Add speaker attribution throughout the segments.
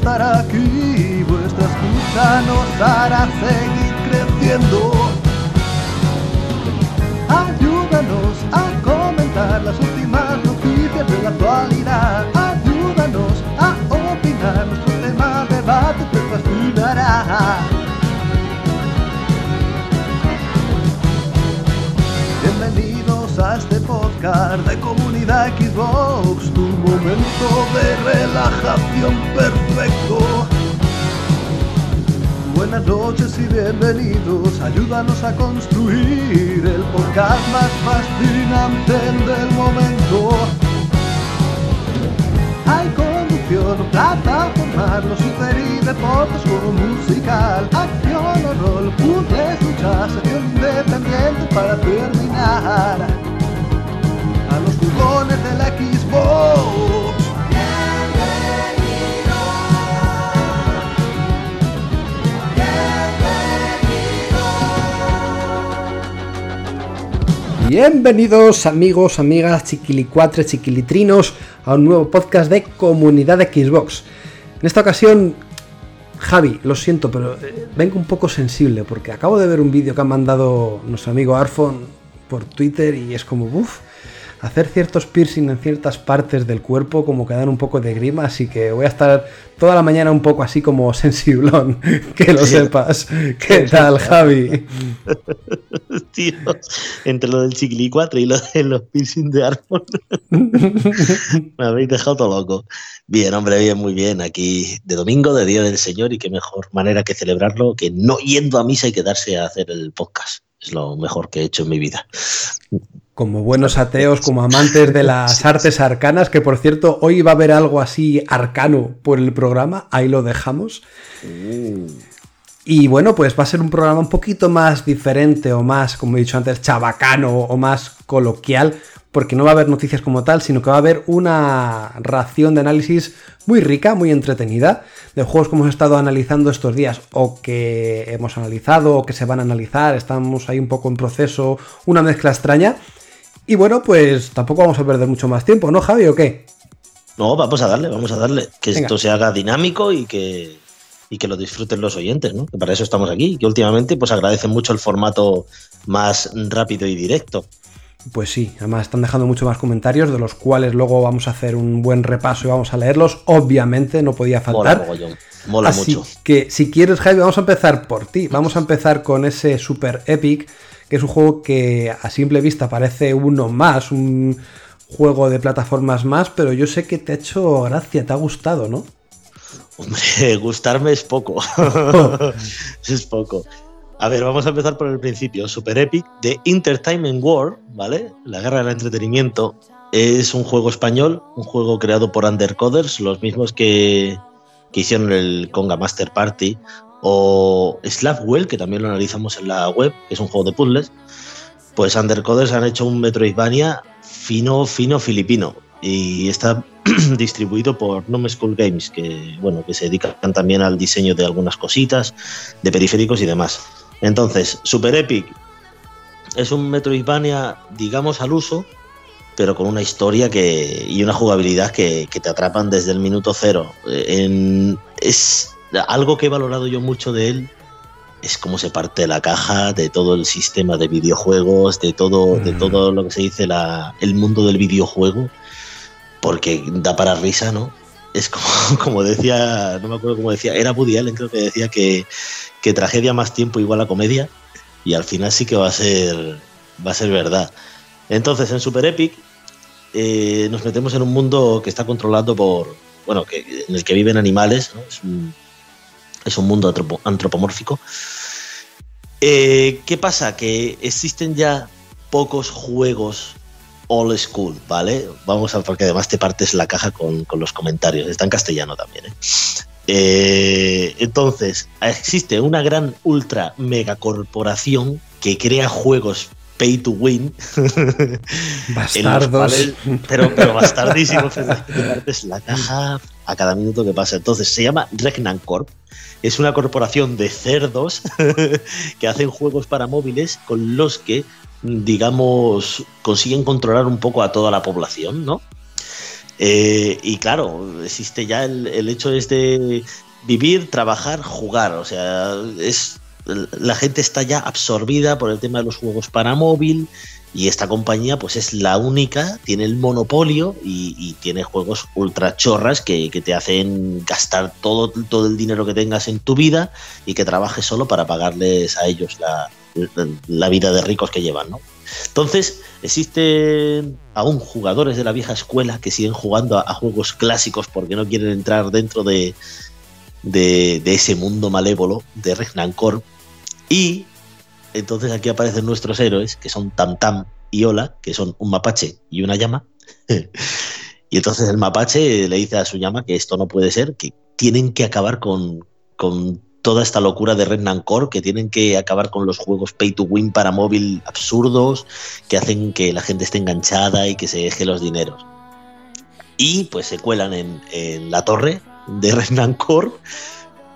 Speaker 1: estar aquí. Vuestra escucha nos hará seguir creciendo. Ayúdanos a comentar las últimas noticias de la actualidad. Ayúdanos a opinar, nuestro tema de debate te fascinará. A este podcast de Comunidad Xbox, tu momento de relajación perfecto. Buenas noches y bienvenidos, ayúdanos a construir el podcast más fascinante del momento. Hay conducción, plataforma, los super y deportes, juego musical, acción o rol, puzzles, luchas, sección independiente para terminar. Xbox.
Speaker 2: Bienvenidos amigos, amigas, chiquilicuatres, chiquilitrinos a un nuevo podcast de Comunidad de Xbox. En esta ocasión, Javi, lo siento, pero eh, vengo un poco sensible porque acabo de ver un vídeo que ha mandado nuestro amigo Arfon por Twitter y es como, uff, hacer ciertos piercing en ciertas partes del cuerpo como que dan un poco de grima, así que voy a estar toda la mañana un poco así como sensiblón, que lo sepas. ¿Qué tal, Javi?
Speaker 3: Tío, entre lo del chiquilicuatre y lo de los piercing de árbol, me habéis dejado todo loco. Bien, hombre, bien, muy bien. Aquí de domingo, de Día del Señor, y qué mejor manera que celebrarlo que no yendo a misa y quedarse a hacer el podcast. Es lo mejor que he hecho en mi vida.
Speaker 2: Como buenos ateos, como amantes de las artes arcanas, que por cierto, hoy va a haber algo así arcano por el programa, ahí lo dejamos. Y bueno, pues va a ser un programa un poquito más diferente o más, como he dicho antes, chabacano o más coloquial, porque no va a haber noticias como tal, sino que va a haber una ración de análisis muy rica, muy entretenida, de juegos que hemos estado analizando estos días o que hemos analizado o que se van a analizar, estamos ahí un poco en proceso, una mezcla extraña. Y bueno, pues tampoco vamos a perder mucho más tiempo, ¿no, Javi, o qué?
Speaker 3: No, vamos a darle, vamos a darle. Que
Speaker 2: Venga.
Speaker 3: esto se haga dinámico y que, y que lo disfruten los oyentes, ¿no? Que para eso estamos aquí. Que últimamente pues agradecen mucho el formato más rápido y directo.
Speaker 2: Pues sí, además están dejando mucho más comentarios, de los cuales luego vamos a hacer un buen repaso y vamos a leerlos. Obviamente, no podía
Speaker 3: Mola
Speaker 2: faltar.
Speaker 3: mogollón. Mola
Speaker 2: Así
Speaker 3: mucho.
Speaker 2: que si quieres, Javi, vamos a empezar por ti. Vamos a empezar con ese Super Epic, que es un juego que a simple vista parece uno más, un juego de plataformas más, pero yo sé que te ha hecho gracia, te ha gustado, ¿no?
Speaker 3: Hombre, gustarme es poco. es poco. A ver, vamos a empezar por el principio. Super Epic de Entertainment War, ¿vale? La guerra del entretenimiento. Es un juego español, un juego creado por Undercoders, los mismos que, que hicieron el Conga Master Party, o Slapwell, que también lo analizamos en la web, que es un juego de puzzles. Pues Undercoders han hecho un Metroidvania fino, fino filipino. Y está distribuido por Gnome School Games, que bueno, que se dedican también al diseño de algunas cositas, de periféricos y demás. Entonces, Super Epic es un Metroidvania, digamos, al uso, pero con una historia que, y una jugabilidad que, te atrapan desde el minuto cero. Eh, es algo que he valorado yo mucho de él. Es cómo se parte la caja de todo el sistema de videojuegos, de todo, de
Speaker 2: Mm.
Speaker 3: todo lo que se dice la, el mundo del videojuego, porque da para risa, ¿no? Es como, como decía, no me acuerdo cómo decía, era Woody Allen, creo que decía que, que tragedia más tiempo igual a comedia, y al final sí que va a ser, va a ser verdad. Entonces, en Super Epic eh, nos metemos en un mundo que está controlado por, bueno, que, en el que viven animales, ¿no? es, un, es un mundo antropo- antropomórfico. Eh, ¿Qué pasa? Que existen ya pocos juegos old school, ¿vale? Vamos a, porque además te partes la caja con, con los comentarios, está en castellano también, ¿eh? Eh, entonces, existe una gran ultra mega corporación que crea juegos pay to win.
Speaker 2: Bastardos.
Speaker 3: cuales- pero, pero decir, te partes la caja a cada minuto que pasa. Entonces se llama Regnan Corp. Es una corporación de cerdos que hacen juegos para móviles con los que, digamos, consiguen controlar un poco a toda la población, ¿no? Eh, y claro, existe ya el, hecho es de vivir, trabajar, jugar. O sea, es la gente está ya absorbida por el tema de los juegos para móvil y esta compañía pues es la única, tiene el monopolio y, tiene juegos ultra chorras que, te hacen gastar todo, todo el dinero que tengas en tu vida y que trabajes solo para pagarles a ellos la, vida de ricos que llevan, ¿no? Entonces, existen aún jugadores de la vieja escuela que siguen jugando a, juegos clásicos porque no quieren entrar dentro de, de, ese mundo malévolo de Regnan Corp. Y entonces aquí aparecen nuestros héroes, que son Tam Tam y Ola, que son un mapache y una llama. y entonces el mapache le dice a su llama que esto no puede ser, que tienen que acabar con, con toda esta locura de Regnan Corp, que tienen que acabar con los juegos pay to win para móvil absurdos, que hacen que la gente esté enganchada y que se deje los dineros. Y pues se cuelan en, la torre de Renan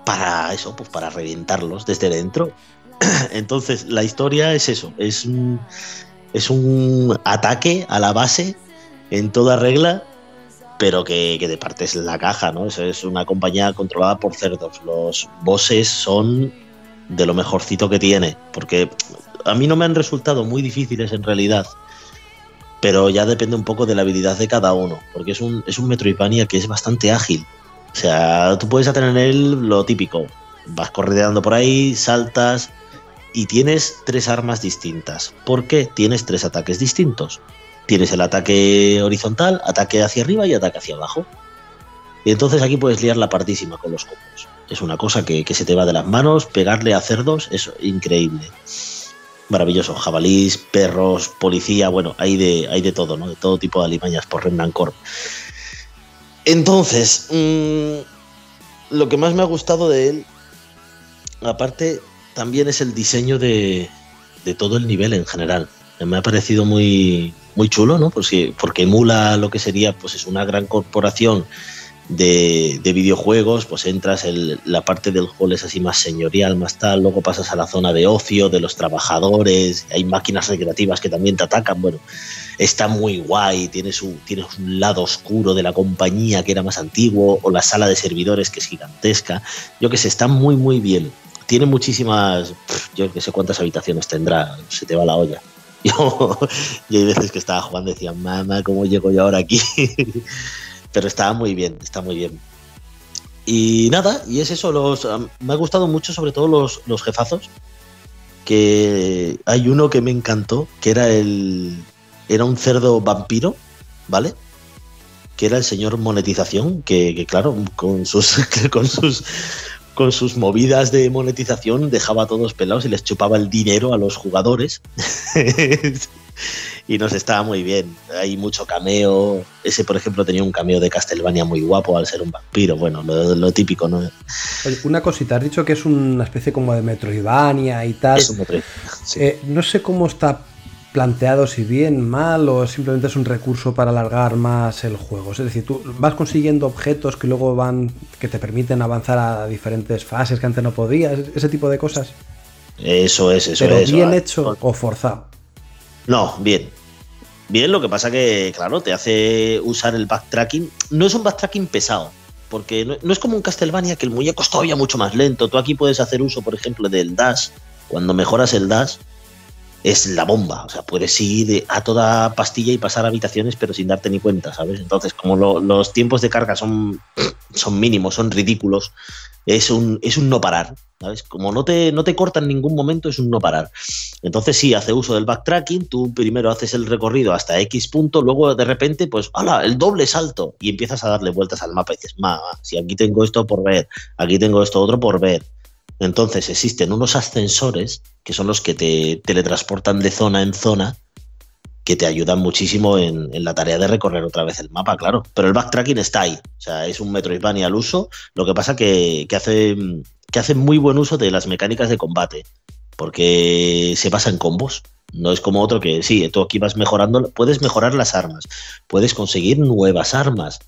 Speaker 3: para eso, pues para reventarlos desde dentro. Entonces, la historia es eso, es un, ataque a la base en toda regla, pero que, de parte es la caja, ¿no? Es, una compañía controlada por cerdos. Los bosses son de lo mejorcito que tiene, porque a mí no me han resultado muy difíciles en realidad, pero ya depende un poco de la habilidad de cada uno, porque es un, es Metroidvania que es bastante ágil. O sea, tú puedes él lo típico. Vas correteando por ahí, saltas y tienes tres armas distintas. ¿Por qué? Tienes tres ataques distintos. Tienes el ataque horizontal, ataque hacia arriba y ataque hacia abajo. Y entonces aquí puedes liar la partísima con los combos. Es una cosa que, se te va de las manos, pegarle a cerdos es increíble. Maravilloso, jabalís, perros, policía, bueno, hay de, hay de todo, ¿no? De todo tipo de alimañas por Remnant Corp. Entonces, mm, lo que más me ha gustado de él, aparte, también es el diseño de, todo el nivel en general. Me ha parecido muy, muy chulo, ¿no? Porque, porque emula lo que sería, pues es una gran corporación de, videojuegos, pues entras en la parte del hall es así más señorial, más tal, luego pasas a la zona de ocio, de los trabajadores, hay máquinas recreativas que también te atacan, bueno, está muy guay, tiene, su, tiene un lado oscuro de la compañía que era más antiguo, o la sala de servidores que es gigantesca, yo que sé, está muy muy bien, tiene muchísimas, yo que sé cuántas habitaciones tendrá, se te va la olla. Yo, yo hay veces que estaba jugando y decía, mamá, ¿cómo llego yo ahora aquí? Pero está muy bien, está muy bien. Y nada, y es eso, los, me ha gustado mucho sobre todo los, los jefazos, que hay uno que me encantó, que era el era un cerdo vampiro, ¿vale? Que era el señor monetización, que, claro, con sus, con sus con sus movidas de monetización dejaba a todos pelados y les chupaba el dinero a los jugadores. y nos estaba muy bien. Hay mucho cameo. Ese, por ejemplo, tenía un cameo de Castlevania muy guapo al ser un vampiro. Bueno, lo, típico, ¿no?
Speaker 2: Oye, una cosita, has dicho que es una especie como de Metroidvania y tal.
Speaker 3: Es un Metroidvania.
Speaker 2: Eh, no sé cómo está planteado, si bien, mal, o simplemente es un recurso para alargar más el juego. Es decir, tú vas consiguiendo objetos que luego van, que te permiten avanzar a diferentes fases que antes no podías, ese tipo de cosas.
Speaker 3: Eso es, eso
Speaker 2: Pero
Speaker 3: es.
Speaker 2: bien hecho o forzado.
Speaker 3: No, bien. Bien, lo que pasa que, claro, te hace usar el backtracking. No es un backtracking pesado, porque no, es como un Castlevania que el muñeco es todavía mucho más lento. Tú aquí puedes hacer uso, por ejemplo, del dash. Cuando mejoras el dash, es la bomba. O sea, puedes ir a toda pastilla y pasar habitaciones, pero sin darte ni cuenta, ¿sabes? Entonces, como los tiempos de carga son, son mínimos, son ridículos, es un, es un no parar, ¿sabes? Como no te, no te corta en ningún momento, es un no parar. Entonces sí, hace uso del backtracking, tú primero haces el recorrido hasta X punto, luego de repente, pues, ¡hala! El doble salto y empiezas a darle vueltas al mapa y dices, ma, si aquí tengo esto por ver, aquí tengo esto otro por ver. Entonces existen unos ascensores que son los que te teletransportan de zona en zona que te ayudan muchísimo en, la tarea de recorrer otra vez el mapa, claro. Pero el backtracking está ahí. O sea, es un Metroidvania al uso. Lo que pasa que, que hace, que hace muy buen uso de las mecánicas de combate. Porque se pasa en combos. No es como otro que sí, tú aquí vas mejorando. Puedes mejorar las armas. Puedes conseguir nuevas armas.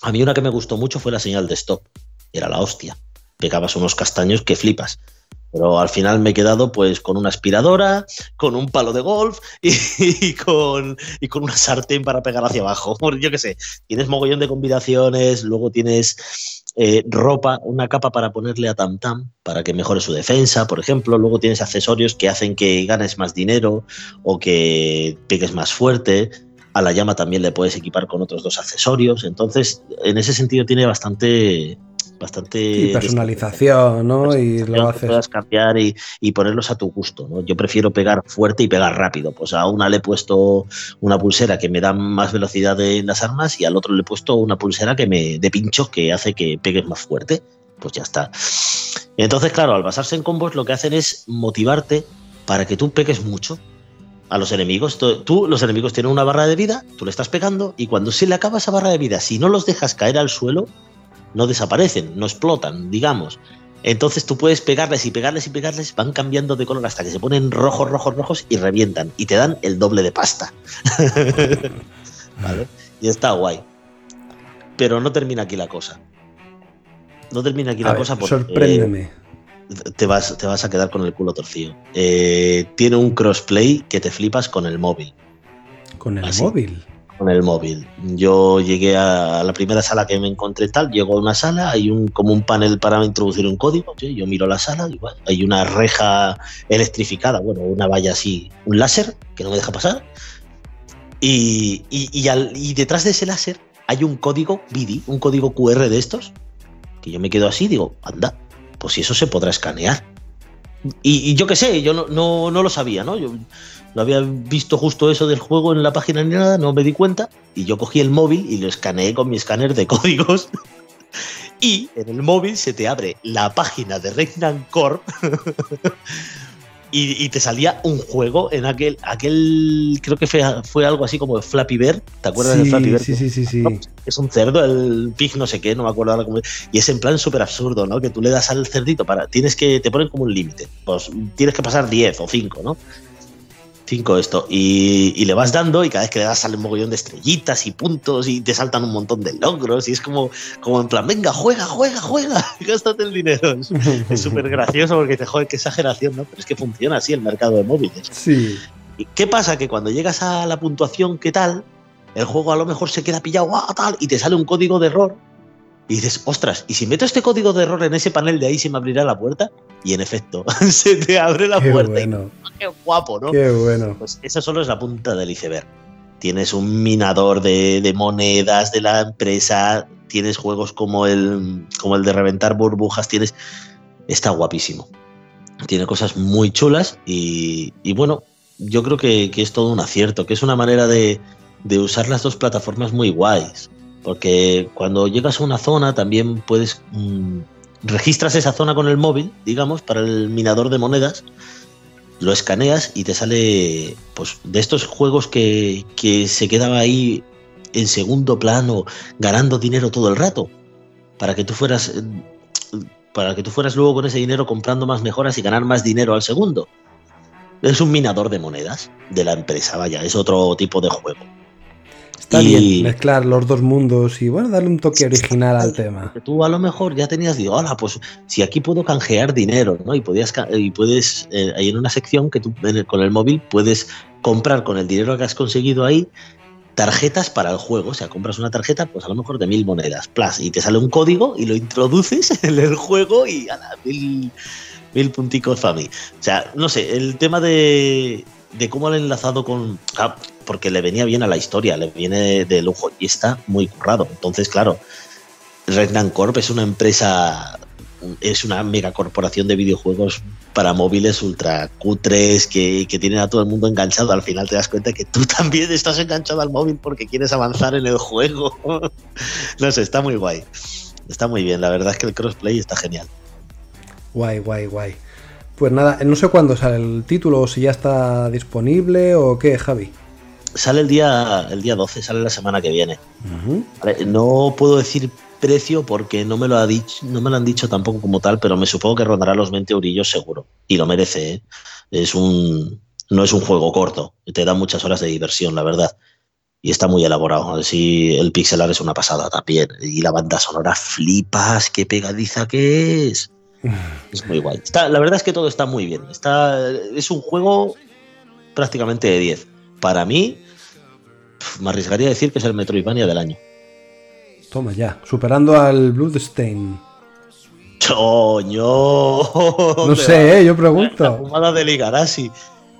Speaker 3: A mí una que me gustó mucho fue la señal de stop. Era la hostia. Pegabas unos castaños que flipas. Pero al final me he quedado pues con una aspiradora, con un palo de golf y, con, y con una sartén para pegar hacia abajo. Yo qué sé, tienes mogollón de combinaciones, luego tienes eh, ropa, una capa para ponerle a Tam Tam para que mejore su defensa, por ejemplo. Luego tienes accesorios que hacen que ganes más dinero o que pegues más fuerte. A la llama también le puedes equipar con otros dos accesorios. Entonces, en ese sentido tiene bastante, bastante
Speaker 2: personalización, ¿no? Y lo haces.
Speaker 3: Puedas cambiar y, ponerlos a tu gusto, ¿no? Yo prefiero pegar fuerte y pegar rápido. Pues a una le he puesto una pulsera que me da más velocidad en las armas y al otro le he puesto una pulsera que me de pincho que hace que pegues más fuerte. Pues ya está. entonces, claro, al basarse en combos lo que hacen es motivarte para que tú pegues mucho a los enemigos. Tú, los enemigos tienen una barra de vida, tú le estás pegando y cuando se le acaba esa barra de vida, si no los dejas caer al suelo, no desaparecen, no explotan, digamos. Entonces tú puedes pegarles y pegarles y pegarles, van cambiando de color hasta que se ponen rojos, rojos, rojos y revientan y te dan el doble de pasta. ¿Vale? Y está guay. Pero no termina aquí la cosa. No termina aquí la cosa porque.
Speaker 2: Sorpréndeme.
Speaker 3: te, vas, te vas a quedar con el culo torcido. Eh, tiene un crossplay que te flipas con el móvil.
Speaker 2: ¿Con el móvil?
Speaker 3: Con el móvil. Yo llegué a la primera sala que me encontré tal, llego a una sala, hay un como un panel para introducir un código, yo miro la sala, y hay una reja electrificada, bueno, una valla así, un láser que no me deja pasar, y, y, detrás de ese láser hay un código BIDI, un código QR de estos, que yo me quedo así, digo, anda, pues si eso se podrá escanear. Y, yo qué sé, yo no, no, no lo sabía, ¿no? Yo, no había visto justo eso del juego en la página ni nada, no me di cuenta. Y yo cogí el móvil y lo escaneé con mi escáner de códigos. y en el móvil se te abre la página de Regnant Corp. y, te salía un juego en aquel, aquel creo que fue, algo así como Flappy Bird, ¿te acuerdas de Flappy Bird?
Speaker 2: Sí, sí, sí, sí.
Speaker 3: es un cerdo, el pig no sé qué, no me acuerdo ahora cómo Y es en plan súper absurdo, ¿no? Que tú le das al cerdito para, tienes que, te ponen como un límite, pues tienes que pasar 10 o 5, ¿no? 5 esto. Y, le vas dando y cada vez que le das sale un mogollón de estrellitas y puntos y te saltan un montón de logros y es como, como en plan, venga, juega, juega, juega, gástate el dinero. Es súper gracioso porque te joder, qué exageración, ¿no? Pero es que funciona así el mercado de móviles.
Speaker 2: Sí.
Speaker 3: ¿Y qué pasa? Que cuando llegas a la puntuación, ¿qué tal? El juego a lo mejor se queda pillado, ¡ah, tal! Y te sale un código de error y dices, ostras, ¿y si meto este código de error en ese panel de ahí se me abrirá la puerta? Y en efecto, se te abre la puerta.
Speaker 2: Bueno.
Speaker 3: qué guapo, ¿no?
Speaker 2: Qué bueno.
Speaker 3: Pues eso solo es la punta del iceberg. Tienes un minador de, monedas de la empresa, tienes juegos como el, como el de reventar burbujas, tienes... Está guapísimo. Tiene cosas muy chulas y, bueno, yo creo que, es todo un acierto, que es una manera de, de usar las dos plataformas muy guays porque cuando llegas a una zona también puedes... Mm, registras esa zona con el móvil, digamos, para el minador de monedas, lo escaneas y te sale pues de estos juegos que, se quedaba ahí en segundo plano ganando dinero todo el rato para que tú fueras para que tú fueras luego con ese dinero comprando más mejoras y ganar más dinero al segundo. Es un minador de monedas de la empresa, vaya, es otro tipo de juego.
Speaker 2: Está bien mezclar los dos mundos y bueno, darle un toque original al tema.
Speaker 3: Tú a lo mejor ya tenías, digo, hola, pues si aquí puedo canjear dinero, ¿no? Y podías y puedes, eh, ahí en una sección que tú con el móvil puedes comprar con el dinero que has conseguido ahí tarjetas para el juego. O sea, compras una tarjeta, pues a lo mejor de mil monedas, plus, y te sale un código y lo introduces en el juego y a la mil, mil punticos para mí. O sea, no sé, el tema de, de cómo lo han enlazado con porque le venía bien a la historia, le viene de lujo y está muy currado. Entonces, claro, Regnant Corp es una empresa, es una megacorporación de videojuegos para móviles ultra cutres que, que tienen a todo el mundo enganchado. Al final te das cuenta que tú también estás enganchado al móvil porque quieres avanzar en el juego. no sé, está muy guay. Está muy bien, la verdad es que el crossplay está genial.
Speaker 2: Guay, guay, guay. Pues nada, no sé cuándo sale el título, o si ya está disponible o qué, Javi.
Speaker 3: Sale el día, el día 12, sale la semana que viene. no puedo decir precio porque no me lo ha dicho, no me lo han dicho tampoco como tal, pero me supongo que rondará los 20 eurillos seguro. Y lo merece, ¿eh? Es un. No es un juego corto, te da muchas horas de diversión, la verdad. y está muy elaborado. Así el pixelar es una pasada también. Y la banda sonora flipas, qué pegadiza que es. Es muy guay. Está, la verdad es que todo está muy bien. Está, es un juego prácticamente de 10. Para mí, me arriesgaría a decir que es el Metroidvania del año.
Speaker 2: Toma ya, superando al Bloodstain.
Speaker 3: Choño.
Speaker 2: No sé, ¿eh? yo pregunto.
Speaker 3: La fumada de Ligarasi.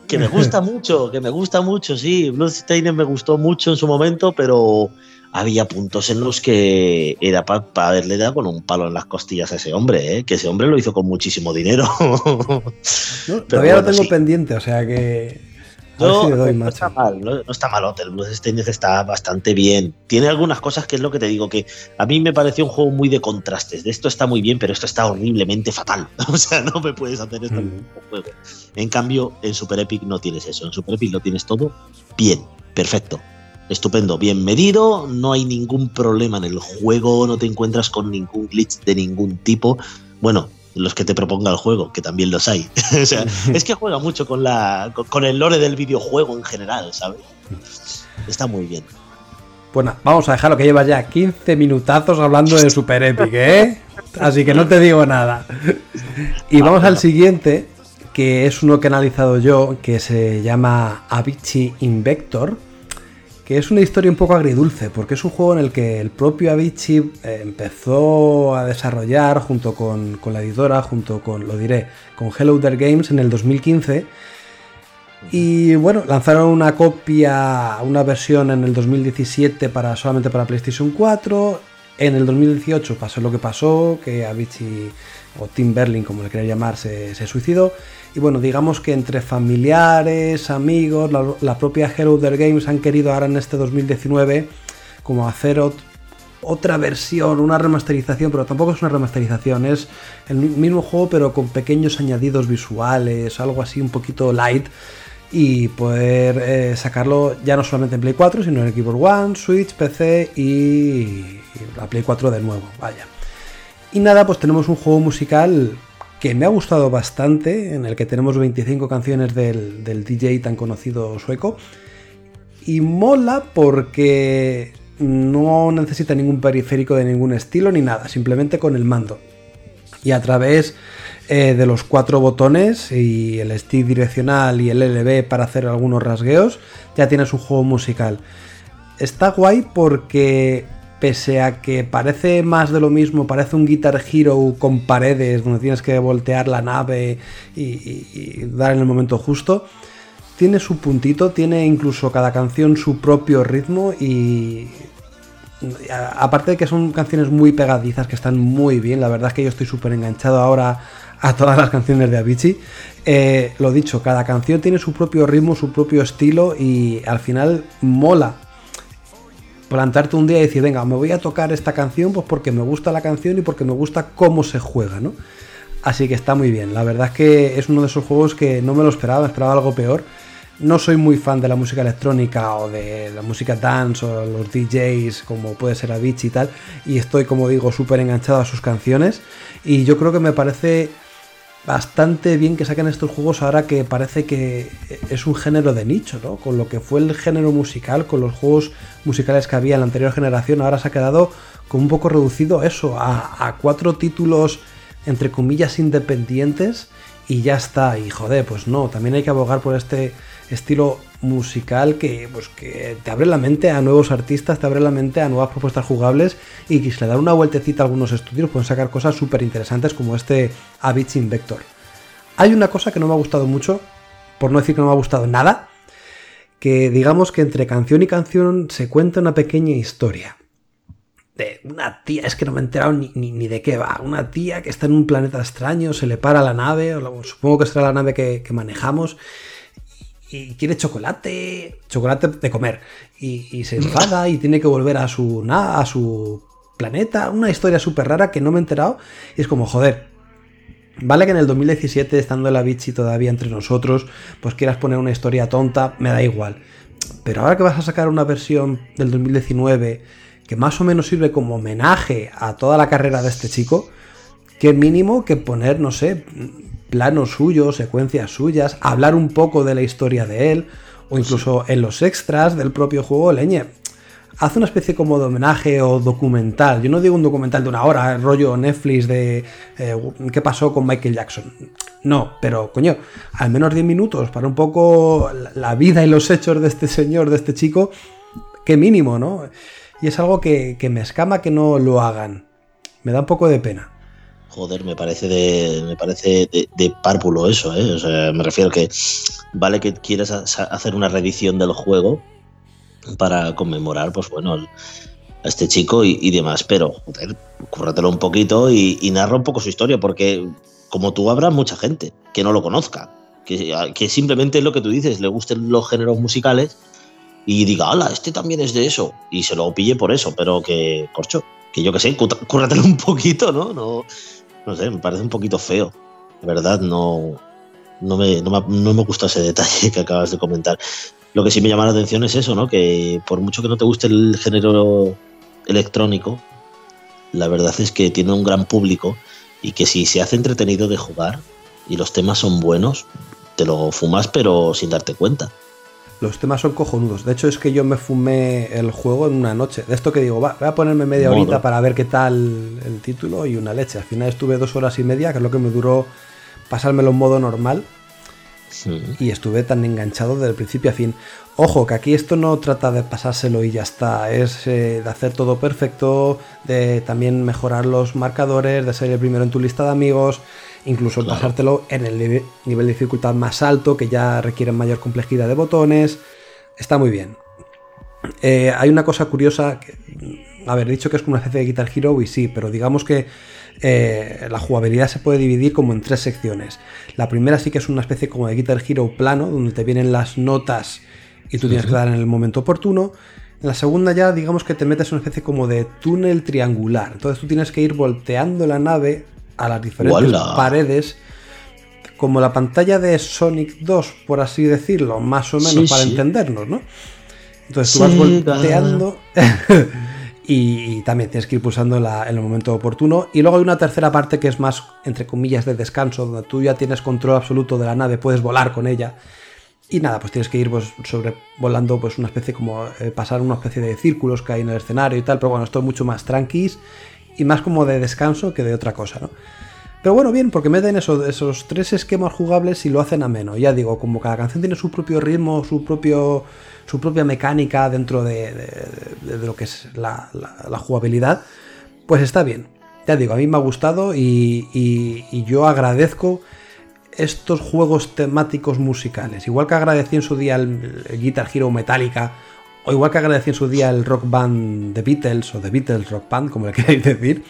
Speaker 3: Que me gusta mucho, que me gusta mucho, sí. Bloodstained me gustó mucho en su momento, pero había puntos en los que era para haberle dado con un palo en las costillas a ese hombre, ¿eh? que ese hombre lo hizo con muchísimo dinero.
Speaker 2: todavía lo tengo pendiente, o sea que
Speaker 3: no, está mal, no, está mal Hotel Bloodstained está bastante bien. Tiene algunas cosas que es lo que te digo, que a mí me pareció un juego muy de contrastes. De esto está muy bien, pero esto está horriblemente fatal. O sea, no me puedes hacer esto en un juego. En cambio, en Super Epic no tienes eso. En Super Epic lo tienes todo bien, perfecto. Estupendo, bien medido, no hay ningún problema en el juego, no te encuentras con ningún glitch de ningún tipo. Bueno, los que te proponga el juego, que también los hay. es que juega mucho con, la, con el lore del videojuego en general, ¿sabes? Está muy bien.
Speaker 2: Bueno, vamos a dejarlo que llevas ya 15 minutazos hablando de Super Epic, ¿eh? Así que no te digo nada. Y vamos al siguiente, que es uno que he analizado yo, que se llama Avicii Invector que es una historia un poco agridulce, porque es un juego en el que el propio Avicii eh, empezó a desarrollar junto con, la editora, junto con, lo diré, con Hello There Games en el 2015. Y bueno, lanzaron una copia, una versión en el 2017 para, solamente para PlayStation 4. En el 2018 pasó lo que pasó, que Avicii o Tim Berlin, como le quería llamar, se, se suicidó. Y bueno, digamos que entre familiares, amigos, la, propia Hero Games han querido ahora en este 2019 como hacer otra versión, una remasterización, pero tampoco es una remasterización, es el mismo juego pero con pequeños añadidos visuales, algo así un poquito light y poder eh, sacarlo ya no solamente en Play 4, sino en Xbox One, Switch, PC y la Play 4 de nuevo, vaya. Y nada, pues tenemos un juego musical que me ha gustado bastante, en el que tenemos 25 canciones del, DJ tan conocido sueco. Y mola porque no necesita ningún periférico de ningún estilo ni nada, simplemente con el mando. Y a través eh, de los cuatro botones y el stick direccional y el LB para hacer algunos rasgueos, ya tienes un juego musical. Está guay porque pese a que parece más de lo mismo, parece un Guitar Hero con paredes donde tienes que voltear la nave y, dar en el momento justo, tiene su puntito, tiene incluso cada canción su propio ritmo y aparte de que son canciones muy pegadizas que están muy bien, la verdad es que yo estoy súper enganchado ahora a todas las canciones de Avicii. Eh, lo dicho, cada canción tiene su propio ritmo, su propio estilo y al final mola plantarte un día y decir, venga, me voy a tocar esta canción pues porque me gusta la canción y porque me gusta cómo se juega, ¿no? Así que está muy bien. La verdad es que es uno de esos juegos que no me lo esperaba, esperaba algo peor. No soy muy fan de la música electrónica o de la música dance o los DJs como puede ser Avicii y tal. Y estoy, como digo, súper enganchado a sus canciones. Y yo creo que me parece bastante bien que saquen estos juegos ahora que parece que es un género de nicho, ¿no? Con lo que fue el género musical, con los juegos musicales que había en la anterior generación, ahora se ha quedado como un poco reducido eso, a, cuatro títulos entre comillas independientes y ya está. Y joder, pues no, también hay que abogar por este estilo musical que, pues, que te abre la mente a nuevos artistas, te abre la mente a nuevas propuestas jugables y que si le dan una vueltecita a algunos estudios pueden sacar cosas súper interesantes como este Avicii Invector. Hay una cosa que no me ha gustado mucho, por no decir que no me ha gustado nada, que digamos que entre canción y canción se cuenta una pequeña historia. De una tía, es que no me he enterado ni, ni, de qué va. Una tía que está en un planeta extraño, se le para la nave, o supongo que será la nave que manejamos, y quiere chocolate, chocolate de comer, y, se enfada y tiene que volver a su, a su planeta, una historia súper rara que no me he enterado, y es como, joder, Vale que en el 2017, estando la bichi todavía entre nosotros, pues quieras poner una historia tonta, me da igual. Pero ahora que vas a sacar una versión del 2019 que más o menos sirve como homenaje a toda la carrera de este chico, qué mínimo que poner, no sé, planos suyos, secuencias suyas, hablar un poco de la historia de él, o incluso en los extras del propio juego, leñe. haz una especie como de homenaje o documental. Yo no digo un documental de una hora, rollo Netflix de eh, qué pasó con Michael Jackson. No, pero coño, al menos 10 minutos para un poco la vida y los hechos de este señor, de este chico, qué mínimo, ¿no? Y es algo que, me escama que no lo hagan. Me da un poco de pena.
Speaker 3: Joder, me parece de, me parece de, párpulo eso, ¿eh? O sea, me refiero que vale que quieras hacer una reedición del juego para conmemorar, pues bueno, a este chico y, demás, pero joder, cúrratelo un poquito y, narra un poco su historia, porque como tú habrá mucha gente que no lo conozca, que, simplemente es lo que tú dices, le gusten los géneros musicales y diga, ala, este también es de eso, y se lo pille por eso, pero que, corcho, que yo que sé, cúrratelo un poquito, ¿no? No, no sé, me parece un poquito feo. De verdad, no, no, me, no, me, gusta ese detalle que acabas de comentar. Lo que sí me llama la atención es eso, ¿no? Que por mucho que no te guste el género electrónico, la verdad es que tiene un gran público y que si se hace entretenido de jugar y los temas son buenos, te lo fumas pero sin darte cuenta.
Speaker 2: Los temas son cojonudos. De hecho, es que yo me fumé el juego en una noche. De esto que digo, va, voy a ponerme media horita para ver qué tal el título y una leche. Al final estuve dos horas y media, que es lo que me duró pasármelo en modo normal. Y estuve tan enganchado desde el principio a fin. Ojo, que aquí esto no trata de pasárselo y ya está. Es eh, de hacer todo perfecto, de también mejorar los marcadores, de ser el primero en tu lista de amigos incluso pasártelo en el nivel de dificultad más alto, que ya requiere mayor complejidad de botones. Está muy bien. Eh, hay una cosa curiosa, que, haber dicho que es como una especie de Guitar Hero y sí, pero digamos que eh, la jugabilidad se puede dividir como en tres secciones. La primera sí que es una especie como de Guitar Hero plano, donde te vienen las notas y tú tienes que dar en el momento oportuno. En la segunda ya digamos que te metes en una especie como de túnel triangular. Entonces tú tienes que ir volteando la nave a las diferentes paredes, como la pantalla de Sonic 2, por así decirlo, más o menos para entendernos, ¿no? Entonces tú vas volteando y, también tienes que ir pulsando en el momento oportuno. Y luego hay una tercera parte que es más, entre comillas, de descanso, donde tú ya tienes control absoluto de la nave, puedes volar con ella. Y nada, pues tienes que ir pues, sobrevolando pues, una especie como eh, pasar una especie de círculos que hay en el escenario y tal, pero bueno, esto es mucho más tranquis y más como de descanso que de otra cosa, ¿no? Pero bueno, bien, porque meten eso, esos tres esquemas jugables y lo hacen ameno. Ya digo, como cada canción tiene su propio ritmo, su, propio, su propia mecánica dentro de, lo que es la, jugabilidad, pues está bien. Ya digo, a mí me ha gustado y, yo agradezco estos juegos temáticos musicales. Igual que agradecí en su día el, el Guitar Hero Metallica o igual que agradecí en su día el rock band de Beatles o de Beatles Rock Band, como le queráis decir,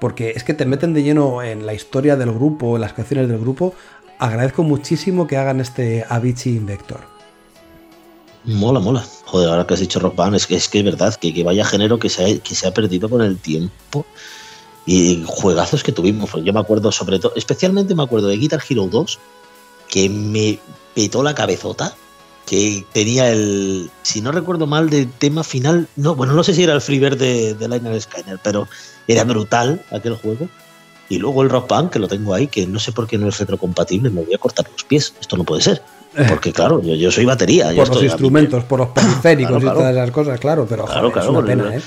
Speaker 2: porque es que te meten de lleno en la historia del grupo, en las canciones del grupo. Agradezco muchísimo que hagan este Avicii Invector.
Speaker 3: Mola, mola. Joder, ahora que has dicho rock band, es que es, que es verdad que, que vaya género que se, ha, que se ha perdido con el tiempo y juegazos que tuvimos. Yo me acuerdo sobre todo, especialmente me acuerdo de Guitar Hero 2, que me petó la cabezota que tenía el, si no recuerdo mal, de tema final, no, bueno, no sé si era el freebird de, de Liner Skyner, pero era brutal aquel juego. Y luego el Rock Band, que lo tengo ahí, que no sé por qué no es retrocompatible, me voy a cortar los pies, esto no puede ser. Eh. Porque claro, yo, yo soy batería.
Speaker 2: Por los instrumentos, por los periféricos y todas esas cosas, claro, pero
Speaker 3: claro, es una pena, ¿eh?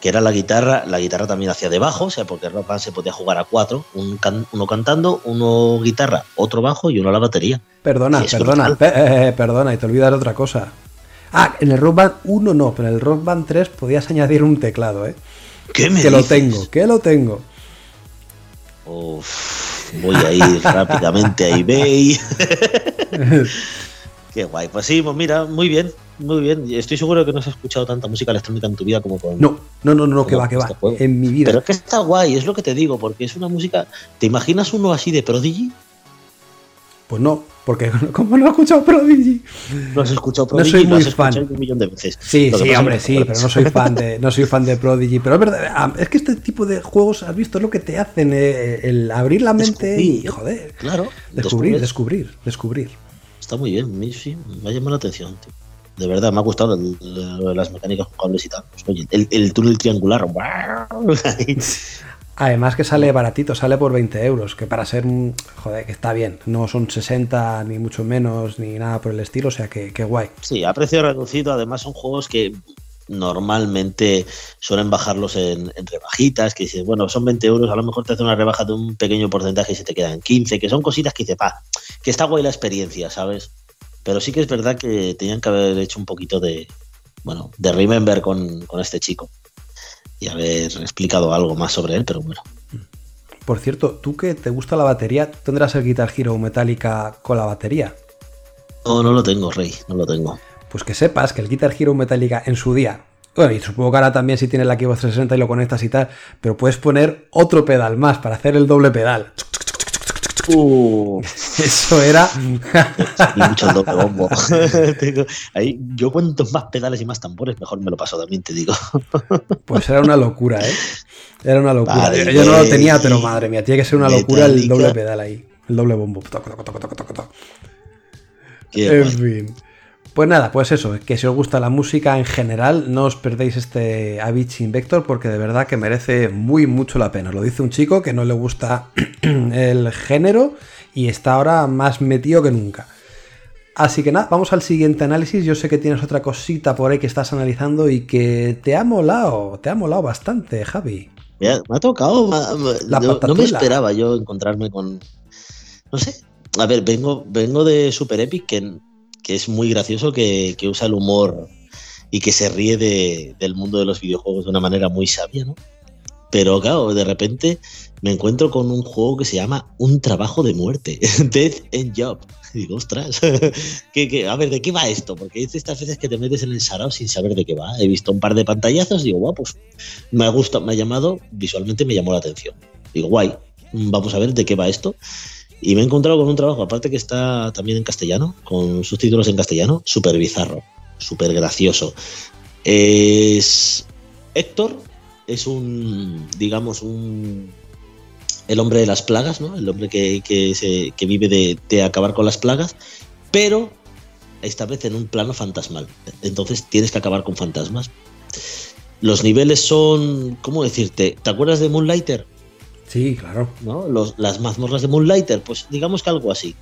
Speaker 3: Que era la guitarra, la guitarra también hacía de bajo, o sea, porque el rock band se podía jugar a cuatro, uno cantando, uno guitarra, otro bajo y uno la batería.
Speaker 2: Perdona, perdona, eh, eh, perdona, y te olvidas de otra cosa. Ah, en el Rock Band 1 no, pero en el Rock Band 3 podías añadir un teclado, ¿eh?
Speaker 3: ¿Qué me
Speaker 2: Que lo tengo, que lo tengo.
Speaker 3: Uf, voy a ir rápidamente a eBay. Qué guay. Pues sí, pues mira, muy bien. Muy bien, estoy seguro que no has escuchado tanta música electrónica en tu vida como con.
Speaker 2: No, no, no, no, que va, que va. Este en mi vida.
Speaker 3: Pero es que está guay, es lo que te digo, porque es una música. ¿Te imaginas uno así de Prodigy?
Speaker 2: Pues no, porque como no he escuchado Prodigy.
Speaker 3: No has escuchado Prodigy,
Speaker 2: no soy muy fan.
Speaker 3: un millón de veces.
Speaker 2: Sí, sí, hombre, sí, pero no soy fan de, no soy fan de Prodigy. Pero es verdad, es que este tipo de juegos, has visto, es lo que te hacen, eh, el abrir la mente y joder.
Speaker 3: Claro.
Speaker 2: Descubrir, descubrir, descubrir.
Speaker 3: Está muy bien, sí, me ha llamado la atención, tío de verdad, me ha gustado las mecánicas jugables y tal. Pues, el, túnel triangular.
Speaker 2: Además que sale baratito, sale por 20 euros, que para ser, joder, que está bien. No son 60 ni mucho menos, ni nada por el estilo, o sea que, que guay.
Speaker 3: Sí, a precio reducido, además son juegos que normalmente suelen bajarlos en, rebajitas, que dices, bueno, son 20 euros, a lo mejor te hace una rebaja de un pequeño porcentaje y se te quedan 15, que son cositas que dices, pa, que está guay la experiencia, ¿sabes? Pero sí que es verdad que tenían que haber hecho un poquito de, bueno, de remember con, con este chico y haber explicado algo más sobre él, pero bueno.
Speaker 2: Por cierto, tú que te gusta la batería, ¿tendrás el Guitar Hero Metallica con la batería?
Speaker 3: No, no lo tengo, Rey, no lo tengo.
Speaker 2: Pues que sepas que el Guitar Hero Metallica en su día, bueno, y supongo que ahora también si tienes la Xbox 360 y lo conectas y tal, pero puedes poner otro pedal más para hacer el doble pedal. Uh. Eso era.
Speaker 3: mucho doble bombo. Ahí, yo cuantos más pedales y más tambores, mejor me lo paso también, te digo.
Speaker 2: Pues era una locura, ¿eh? Era una locura. yo, no lo tenía, pero madre mía, tiene que ser una locura el doble pedal ahí. El doble bombo. en fin. Pues nada, pues eso, que si os gusta la música en general, no os perdéis este Avicii Invector porque de verdad que merece muy mucho la pena. Lo dice un chico que no le gusta el género y está ahora más metido que nunca. Así que nada, vamos al siguiente análisis. Yo sé que tienes otra cosita por ahí que estás analizando y que te ha molado, te ha molado bastante, Javi.
Speaker 3: Me ha, tocado, no, me esperaba yo encontrarme con... No sé, a ver, vengo, vengo de Super Epic que que es muy gracioso, que, usa el humor y que se ríe del mundo de los videojuegos de una manera muy sabia, ¿no? Pero claro, de repente me encuentro con un juego que se llama Un trabajo de muerte, Death and Job. Y digo, ostras, a ver, ¿de qué va esto? Porque es estas veces que te metes en el sarao sin saber de qué va. He visto un par de pantallazos, digo, guau, pues me ha me ha llamado, visualmente me llamó la atención. Digo, guay, vamos a ver de qué va esto. Y me he encontrado con un trabajo, aparte que está también en castellano, con subtítulos en castellano, súper bizarro, súper gracioso. Es. Héctor es un, digamos, un. El hombre de las plagas, ¿no? El hombre que, se, vive de, de acabar con las plagas, pero esta vez en un plano fantasmal. Entonces tienes que acabar con fantasmas. Los niveles son, ¿cómo decirte? ¿Te acuerdas de Moonlighter?
Speaker 2: Sí, claro.
Speaker 3: ¿no? las mazmorras de Moonlighter, pues digamos que algo así.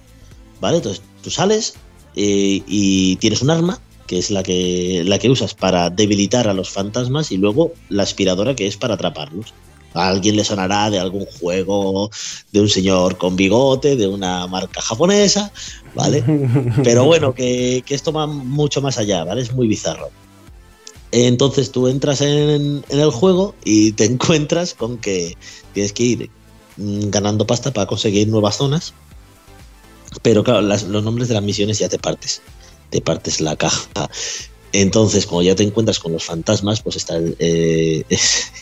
Speaker 3: ¿Vale? Entonces tú sales eh, y tienes un arma, que es la que, la que usas para debilitar a los fantasmas, y luego la aspiradora, que es para atraparlos. A alguien le sonará de algún juego, de un señor con bigote, de una marca japonesa, ¿vale? Pero bueno, que, que esto va mucho más allá, ¿vale? Es muy bizarro. Entonces tú entras en, el juego y te encuentras con que tienes que ir mm, ganando pasta para conseguir nuevas zonas. Pero claro, los nombres de las misiones ya te partes. Te partes la caja. Entonces, como ya te encuentras con los fantasmas, pues está. Eh,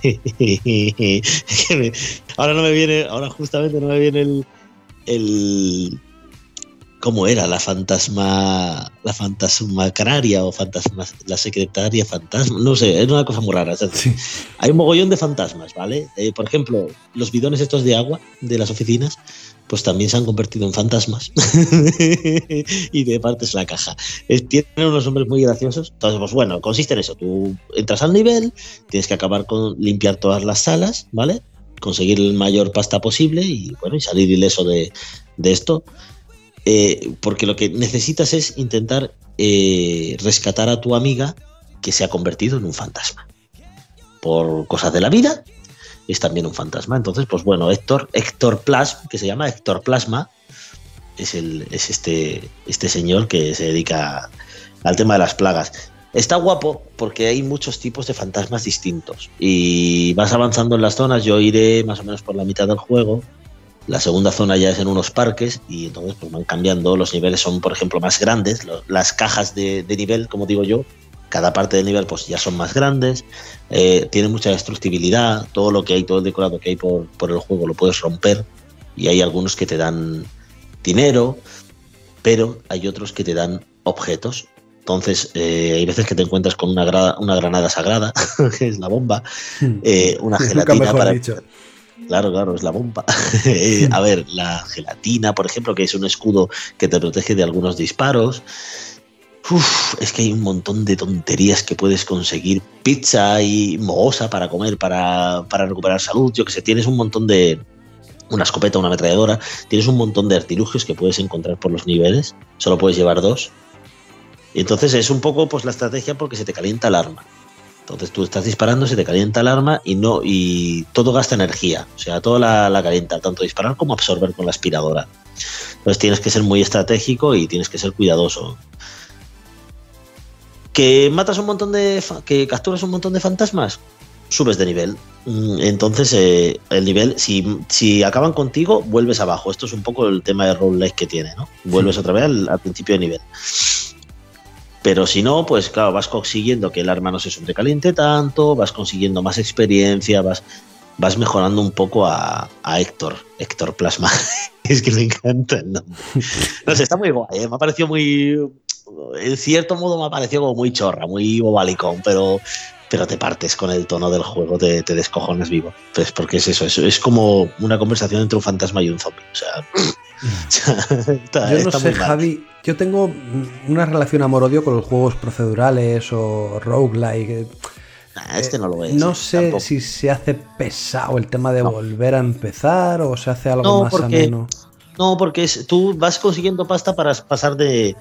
Speaker 3: ahora no me viene. Ahora justamente no me viene el ¿Cómo era? La fantasma. La fantasma canaria o fantasma. La secretaria fantasma. No sé, es una cosa muy rara. Hay un mogollón de fantasmas, ¿vale? Eh, por ejemplo, los bidones estos de agua de las oficinas, pues también se han convertido en fantasmas. y de parte es la caja. tienen unos nombres muy graciosos. Entonces, pues bueno, consiste en eso. Tú entras al nivel, tienes que acabar con limpiar todas las salas, ¿vale? Conseguir el mayor pasta posible y bueno, y salir ileso de, de esto. Eh, porque lo que necesitas es intentar eh, rescatar a tu amiga que se ha convertido en un fantasma. Por cosas de la vida, es también un fantasma. Entonces, pues bueno, Héctor, Héctor Plasma, que se llama Héctor Plasma, es, el, es este, este señor que se dedica al tema de las plagas. Está guapo porque hay muchos tipos de fantasmas distintos y vas avanzando en las zonas. Yo iré más o menos por la mitad del juego la segunda zona ya es en unos parques y entonces pues van cambiando. Los niveles son, por ejemplo, más grandes. Las cajas de, nivel, como digo yo, cada parte del nivel pues ya son más grandes. Eh, tiene mucha destructibilidad. Todo lo que hay, todo el decorado que hay por, el juego lo puedes romper. Y hay algunos que te dan dinero, pero hay otros que te dan objetos. Entonces, eh, hay veces que te encuentras con una, una granada sagrada, que es la bomba, hmm. eh, una gelatina para, Claro, claro, es la bomba. Eh, a ver, la gelatina, por ejemplo, que es un escudo que te protege de algunos disparos. Es que hay un montón de tonterías que puedes conseguir. Pizza y mohosa para comer, para, para recuperar salud. Yo que sé, tienes un montón de. Una escopeta, una ametralladora. Tienes un montón de artilugios que puedes encontrar por los niveles. Solo puedes llevar dos. Y entonces es un poco pues la estrategia porque se te calienta el arma. Entonces tú estás disparando, se te calienta el arma y no y todo gasta energía. O sea, todo la, la calienta, tanto disparar como absorber con la aspiradora. Entonces tienes que ser muy estratégico y tienes que ser cuidadoso. Que matas un montón de. que capturas un montón de fantasmas, subes de nivel. Mm, entonces, eh, el nivel, si, si, acaban contigo, vuelves abajo. Esto es un poco el tema de roguelike que tiene, ¿no? Vuelves otra vez al, al, principio de nivel. Pero si no, pues claro, vas consiguiendo que el arma no se sobrecaliente tanto, vas consiguiendo más experiencia, vas, vas mejorando un poco a, Héctor, Héctor Plasma. es que me encanta. No sé, está muy guay, ¿eh? me ha parecido muy. En cierto modo me ha parecido como muy chorra, muy bobalicón, pero, pero te partes con el tono del juego, te, te descojones vivo. Pues porque es eso, es, es, como una conversación entre un fantasma y un zombie. O sea,
Speaker 2: está, yo no sé, Javi, yo tengo una relación amor-odio con los juegos procedurales o roguelike.
Speaker 3: Nah, este no lo es.
Speaker 2: No sé tampoco. si se hace pesado el tema de no. volver a empezar o se hace algo
Speaker 3: no,
Speaker 2: más
Speaker 3: porque,
Speaker 2: ameno.
Speaker 3: No, porque es, tú vas consiguiendo pasta para pasar de,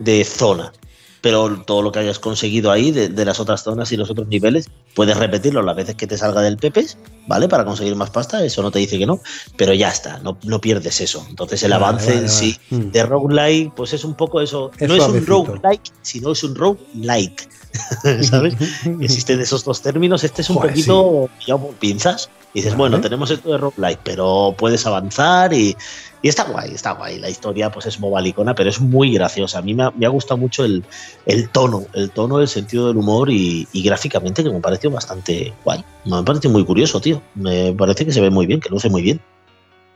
Speaker 3: de zona pero todo lo que hayas conseguido ahí de, de, las otras zonas y los otros niveles, puedes repetirlo las veces que te salga del Pepes, ¿vale? Para conseguir más pasta, eso no te dice que no, pero ya está, no, no pierdes eso. Entonces el vale, avance vale, en sí vale. de roguelike, pues es un poco eso. Es no es un roguelike, sino es un roguelike. ¿Sabes? Existen esos dos términos. Este es un poquito sí. por pinzas. Y dices, bueno, tenemos esto de roguelike, pero puedes avanzar y, y, está guay, está guay. La historia pues es movalicona, pero es muy graciosa. A mí me ha, me ha gustado mucho el, el, tono, el tono, el sentido del humor y, y, gráficamente que me pareció bastante guay. Me parece muy curioso, tío. Me parece que se ve muy bien, que luce muy bien.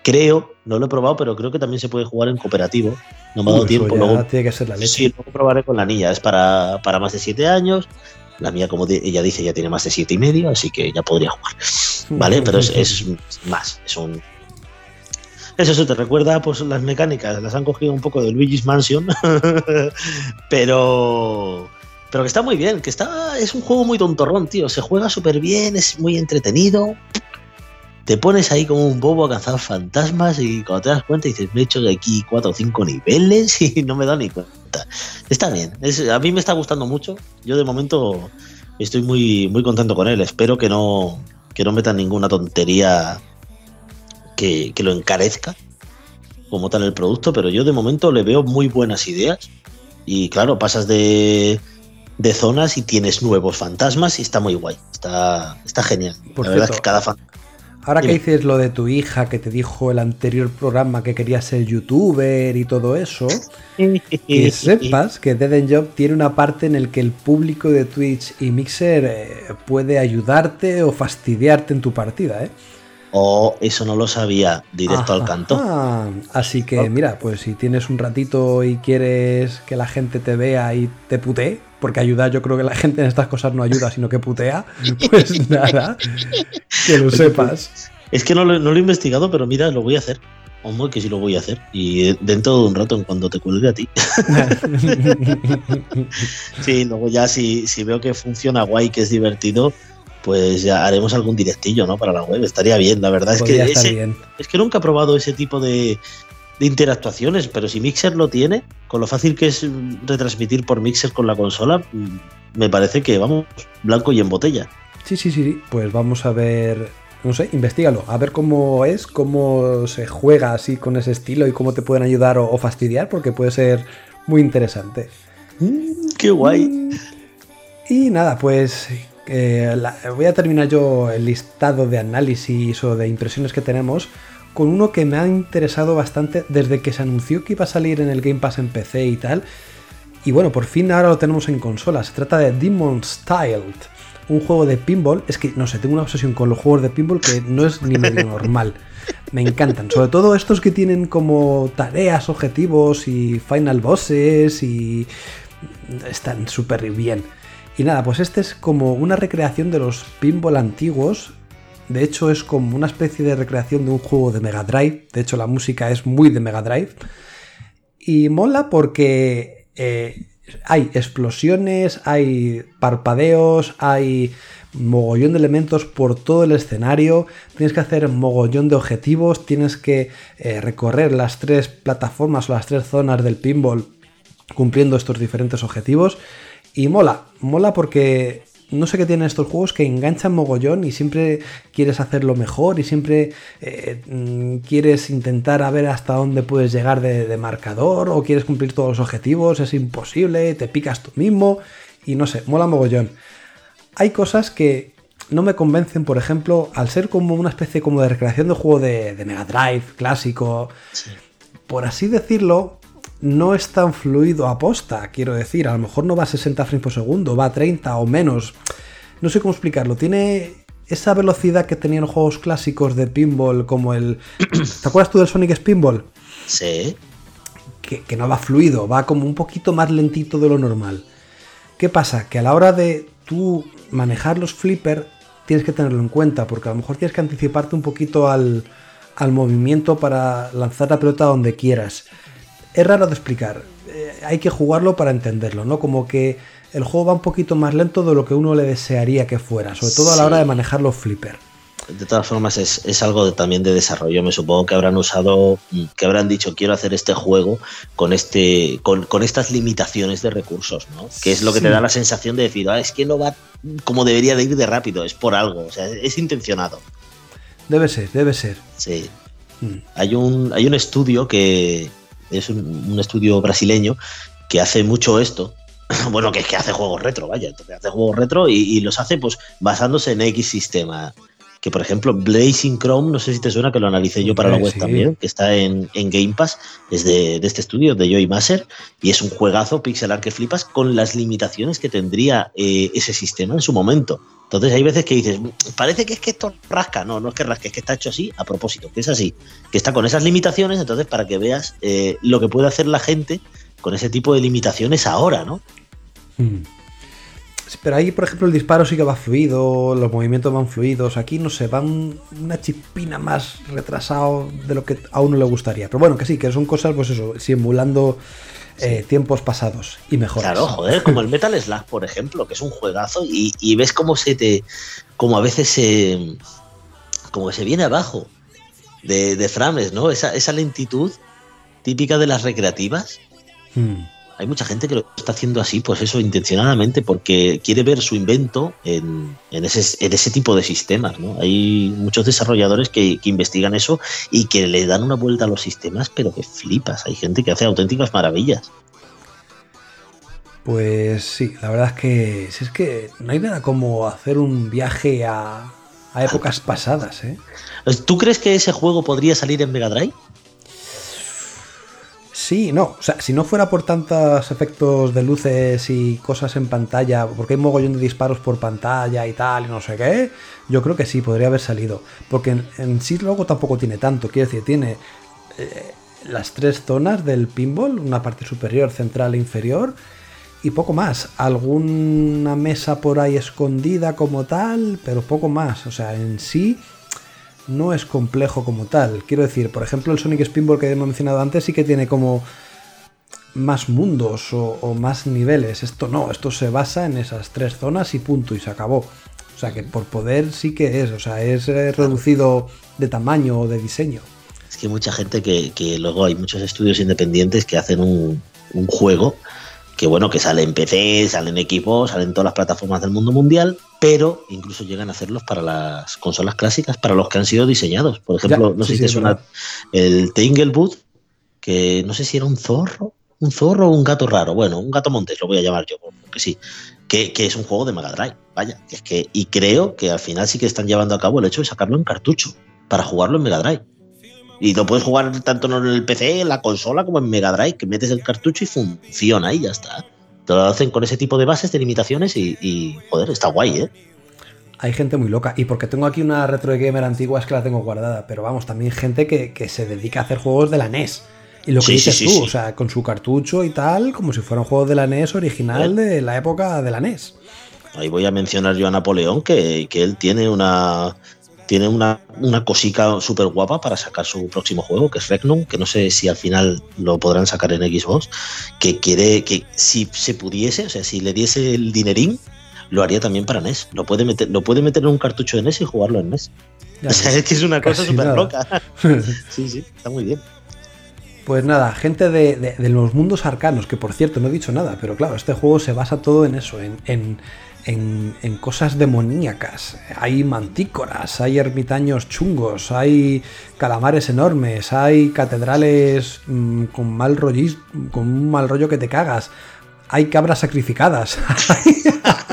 Speaker 3: Creo, no lo he probado, pero creo que también se puede jugar en cooperativo. No me ha dado tiempo.
Speaker 2: Luego, tiene que ser la leche.
Speaker 3: Sí, luego probaré con la niña. Es para, para más de 7 años. La mía, como ella dice, ya tiene más de siete y medio, así que ya podría jugar. ¿Vale? Pero es, es más, es un. Eso te recuerda, pues las mecánicas, las han cogido un poco de Luigi's Mansion, pero. Pero que está muy bien, que está. Es un juego muy tontorrón, tío. Se juega súper bien, es muy entretenido. Te pones ahí como un bobo a cazar fantasmas y cuando te das cuenta dices, me he hecho de aquí cuatro o cinco niveles y no me da ni cuenta. Está bien, es, a mí me está gustando mucho. Yo de momento estoy muy, muy contento con él. Espero que no, que no metan ninguna tontería que, que, lo encarezca como tal el producto, pero yo de momento le veo muy buenas ideas. Y claro, pasas de, de zonas y tienes nuevos fantasmas y está muy guay. Está, está genial.
Speaker 2: Por
Speaker 3: La verdad es que cada fantasma.
Speaker 2: Ahora que dices lo de tu hija que te dijo el anterior programa que quería ser youtuber y todo eso, que sepas que Dead End Job tiene una parte en el que el público de Twitch y Mixer eh, puede ayudarte o fastidiarte en tu partida, ¿eh?
Speaker 3: Oh, eso no lo sabía, directo
Speaker 2: Ajá,
Speaker 3: al canto.
Speaker 2: Así que mira, pues si tienes un ratito y quieres que la gente te vea y te putee, porque ayudar yo creo que la gente en estas cosas no ayuda, sino que putea, pues nada, que lo sepas.
Speaker 3: Es que no lo, no lo he investigado, pero mira, lo voy a hacer. Hombre, que sí lo voy a hacer. Y dentro de un rato, en cuando te cuelgue a ti. sí, luego ya si, si veo que funciona guay, que es divertido, pues ya haremos algún directillo, ¿no? Para la web. Estaría bien, la verdad. Es que, ese, es que nunca he probado ese tipo de, de, interactuaciones, pero si Mixer lo tiene, con lo fácil que es retransmitir por Mixer con la consola, me parece que vamos, blanco y en botella.
Speaker 2: Sí, sí, sí. Pues vamos a ver. No sé, investigalo, a ver cómo es, cómo se juega así con ese estilo y cómo te pueden ayudar o, o fastidiar, porque puede ser muy interesante.
Speaker 3: Mm, ¡Qué guay!
Speaker 2: Y nada, pues eh, la, voy a terminar yo el listado de análisis o de impresiones que tenemos con uno que me ha interesado bastante desde que se anunció que iba a salir en el Game Pass en PC y tal. Y bueno, por fin ahora lo tenemos en consola. Se trata de Demon Styled, un juego de pinball. Es que no sé, tengo una obsesión con los juegos de pinball que no es ni medio normal. Me encantan, sobre todo estos que tienen como tareas, objetivos y final bosses y están súper bien. Y nada, pues este es como una recreación de los pinball antiguos. De hecho, es como una especie de recreación de un juego de Mega Drive. De hecho, la música es muy de Mega Drive. Y mola porque eh, hay explosiones, hay parpadeos, hay mogollón de elementos por todo el escenario. Tienes que hacer mogollón de objetivos. Tienes que eh, recorrer las tres plataformas o las tres zonas del pinball cumpliendo estos diferentes objetivos. Y mola, mola porque no sé qué tienen estos juegos que enganchan mogollón y siempre quieres hacerlo mejor y siempre eh, mm, quieres intentar a ver hasta dónde puedes llegar de, marcador o quieres cumplir todos los objetivos, es imposible, te picas tú mismo y no sé, mola mogollón. Hay cosas que no me convencen, por ejemplo, al ser como una especie como de recreación de juego de, Mega Drive clásico, por así decirlo, no es tan fluido a posta, quiero decir, a lo mejor no va a 60 frames por segundo, va a 30 o menos. No sé cómo explicarlo, tiene esa velocidad que tenían los juegos clásicos de pinball como el... ¿Te acuerdas tú del Sonic Spinball?
Speaker 3: Sí.
Speaker 2: Que, que, no va fluido, va como un poquito más lentito de lo normal. ¿Qué pasa? Que a la hora de tú manejar los flippers tienes que tenerlo en cuenta, porque a lo mejor tienes que anticiparte un poquito al, al movimiento para lanzar la pelota donde quieras es raro de explicar. Eh, hay que jugarlo para entenderlo, ¿no? Como que el juego va un poquito más lento de lo que uno le desearía que fuera, sobre todo a la hora de manejar los flippers.
Speaker 3: De todas formas, es, algo también de desarrollo. Me supongo que habrán usado, que habrán dicho, quiero hacer este juego con este, con, estas limitaciones de recursos, ¿no? Que es lo que te da la sensación de decir, ah, es que no va como debería de ir de rápido, es por algo, o sea, es intencionado.
Speaker 2: Debe ser, debe ser.
Speaker 3: Sí. Mm. Hay, un, hay un estudio que, es un, estudio brasileño que hace mucho esto. Bueno, que es que hace juegos retro, vaya, hace juegos retro y, los hace pues basándose en X sistema. Que por ejemplo, Blazing Chrome, no sé si te suena que lo analicé yo para la web también, que está en, Game Pass, es de, este estudio, de Joy Maser, y es un juegazo pixel art que flipas con las limitaciones que tendría eh, ese sistema en su momento. Entonces hay veces que dices, parece que es que esto rasca. No, no es que rasque, es que está hecho así a propósito, que es así, que está con esas limitaciones, entonces para que veas eh, lo que puede hacer la gente con ese tipo de limitaciones ahora, ¿no? Hmm.
Speaker 2: Pero ahí, por ejemplo, el disparo sí que va fluido, los movimientos van fluidos. Aquí, no sé, van una chipina más retrasado de lo que a uno le gustaría. Pero bueno, que sí, que son cosas, pues eso, simulando eh, tiempos pasados y mejores.
Speaker 3: Claro, joder, como el Metal Slug, por ejemplo, que es un juegazo y, ves cómo se te. como a veces se. como se viene abajo de, de frames, ¿no? Esa, esa, lentitud típica de las recreativas. Hmm hay mucha gente que lo está haciendo así, pues eso, intencionadamente, porque quiere ver su invento en, ese, tipo de sistemas. ¿no? Hay muchos desarrolladores que, investigan eso y que le dan una vuelta a los sistemas, pero que flipas. Hay gente que hace auténticas maravillas.
Speaker 2: Pues sí, la verdad es que es que no hay nada como hacer un viaje a, a épocas pasadas. ¿eh?
Speaker 3: ¿Tú crees que ese juego podría salir en Mega Drive?
Speaker 2: Sí, no, o sea, si no fuera por tantos efectos de luces y cosas en pantalla, porque hay mogollón de disparos por pantalla y tal, y no sé qué, yo creo que sí, podría haber salido. Porque en, sí luego tampoco tiene tanto, quiero decir, tiene eh, las tres zonas del pinball, una parte superior, central e inferior, y poco más. Alguna mesa por ahí escondida como tal, pero poco más. O sea, en sí no es complejo como tal. Quiero decir, por ejemplo, el Sonic Spinball que hemos mencionado antes sí que tiene como más mundos o, más niveles. Esto no, esto se basa en esas tres zonas y punto, y se acabó. O sea que por poder sí que es, o sea, es eh, reducido de tamaño o de diseño.
Speaker 3: Es que mucha gente que, luego hay muchos estudios independientes que hacen un, un juego que bueno, que sale en PC, sale en equipos, salen en todas las plataformas del mundo mundial, pero incluso llegan a hacerlos para las consolas clásicas, para los que han sido diseñados. Por ejemplo, no sé si es una, el Tanglewood, que no sé si era un zorro, un zorro o un gato raro, bueno, un gato montés lo voy a llamar yo, porque sí, que, es un juego de Mega Drive, vaya, es que, y creo que al final sí que están llevando a cabo el hecho de sacarlo en cartucho, para jugarlo en Mega Drive. Y lo puedes jugar tanto en el PC, en la consola, como en Mega Drive, que metes el cartucho y funciona y ya está. Te lo hacen con ese tipo de bases, de limitaciones y, joder, está guay, ¿eh?
Speaker 2: Hay gente muy loca. Y porque tengo aquí una retro de gamer antigua es que la tengo guardada. Pero vamos, también gente que, se dedica a hacer juegos de la NES. Y lo que dices tú, o sea, con su cartucho y tal, como si fuera un juego de la NES original de la época de la NES.
Speaker 3: Ahí voy a mencionar yo a Napoleón, que, que él tiene una, tiene una, una cosica súper guapa para sacar su próximo juego, que es Regnum, que no sé si al final lo podrán sacar en Xbox, que quiere que si se pudiese, o sea, si le diese el dinerín, lo haría también para NES. Lo puede meter, lo puede meter en un cartucho de NES y jugarlo en NES. o sea, es que es una cosa súper loca. sí, sí, está muy bien.
Speaker 2: Pues nada, gente de, los mundos arcanos, que por cierto no he dicho nada, pero claro, este juego se basa todo en eso, en, en, cosas demoníacas. Hay mantícoras, hay ermitaños chungos, hay calamares enormes, hay catedrales mm, con mal con un mal rollo que te cagas hay cabras sacrificadas.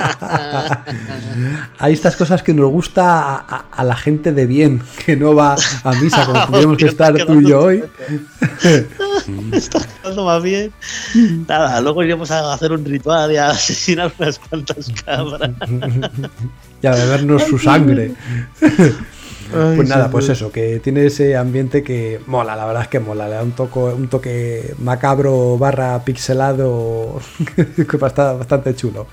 Speaker 2: hay estas cosas que nos gusta a, la gente de bien, que no va a misa como tenemos que estar tú y yo hoy.
Speaker 3: Está quedando más bien. Nada, luego iremos a hacer un ritual y a asesinar unas cuantas cabras.
Speaker 2: y a bebernos su sangre pues nada, pues eso, que tiene ese ambiente que mola, la verdad es que mola, le da un, toque, un toque macabro barra pixelado que está bastante chulo.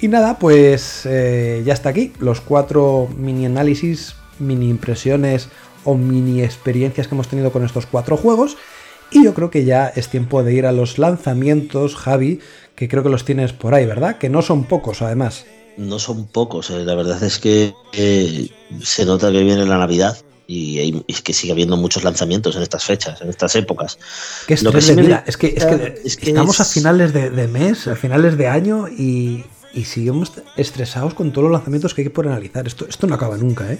Speaker 2: Y nada, pues eh, ya está aquí, los cuatro mini análisis, mini impresiones o mini experiencias que hemos tenido con estos cuatro juegos. Y yo creo que ya es tiempo de ir a los lanzamientos, Javi, que creo que los tienes por ahí, ¿verdad? Que no son pocos, además
Speaker 3: no son pocos. Eh. La verdad es que eh, se nota que viene la Navidad y, es que sigue habiendo muchos lanzamientos en estas fechas, en estas épocas.
Speaker 2: que es, que, estamos a finales de, mes, a finales de año y, y, seguimos estresados con todos los lanzamientos que hay por analizar. Esto, esto no acaba nunca, ¿eh?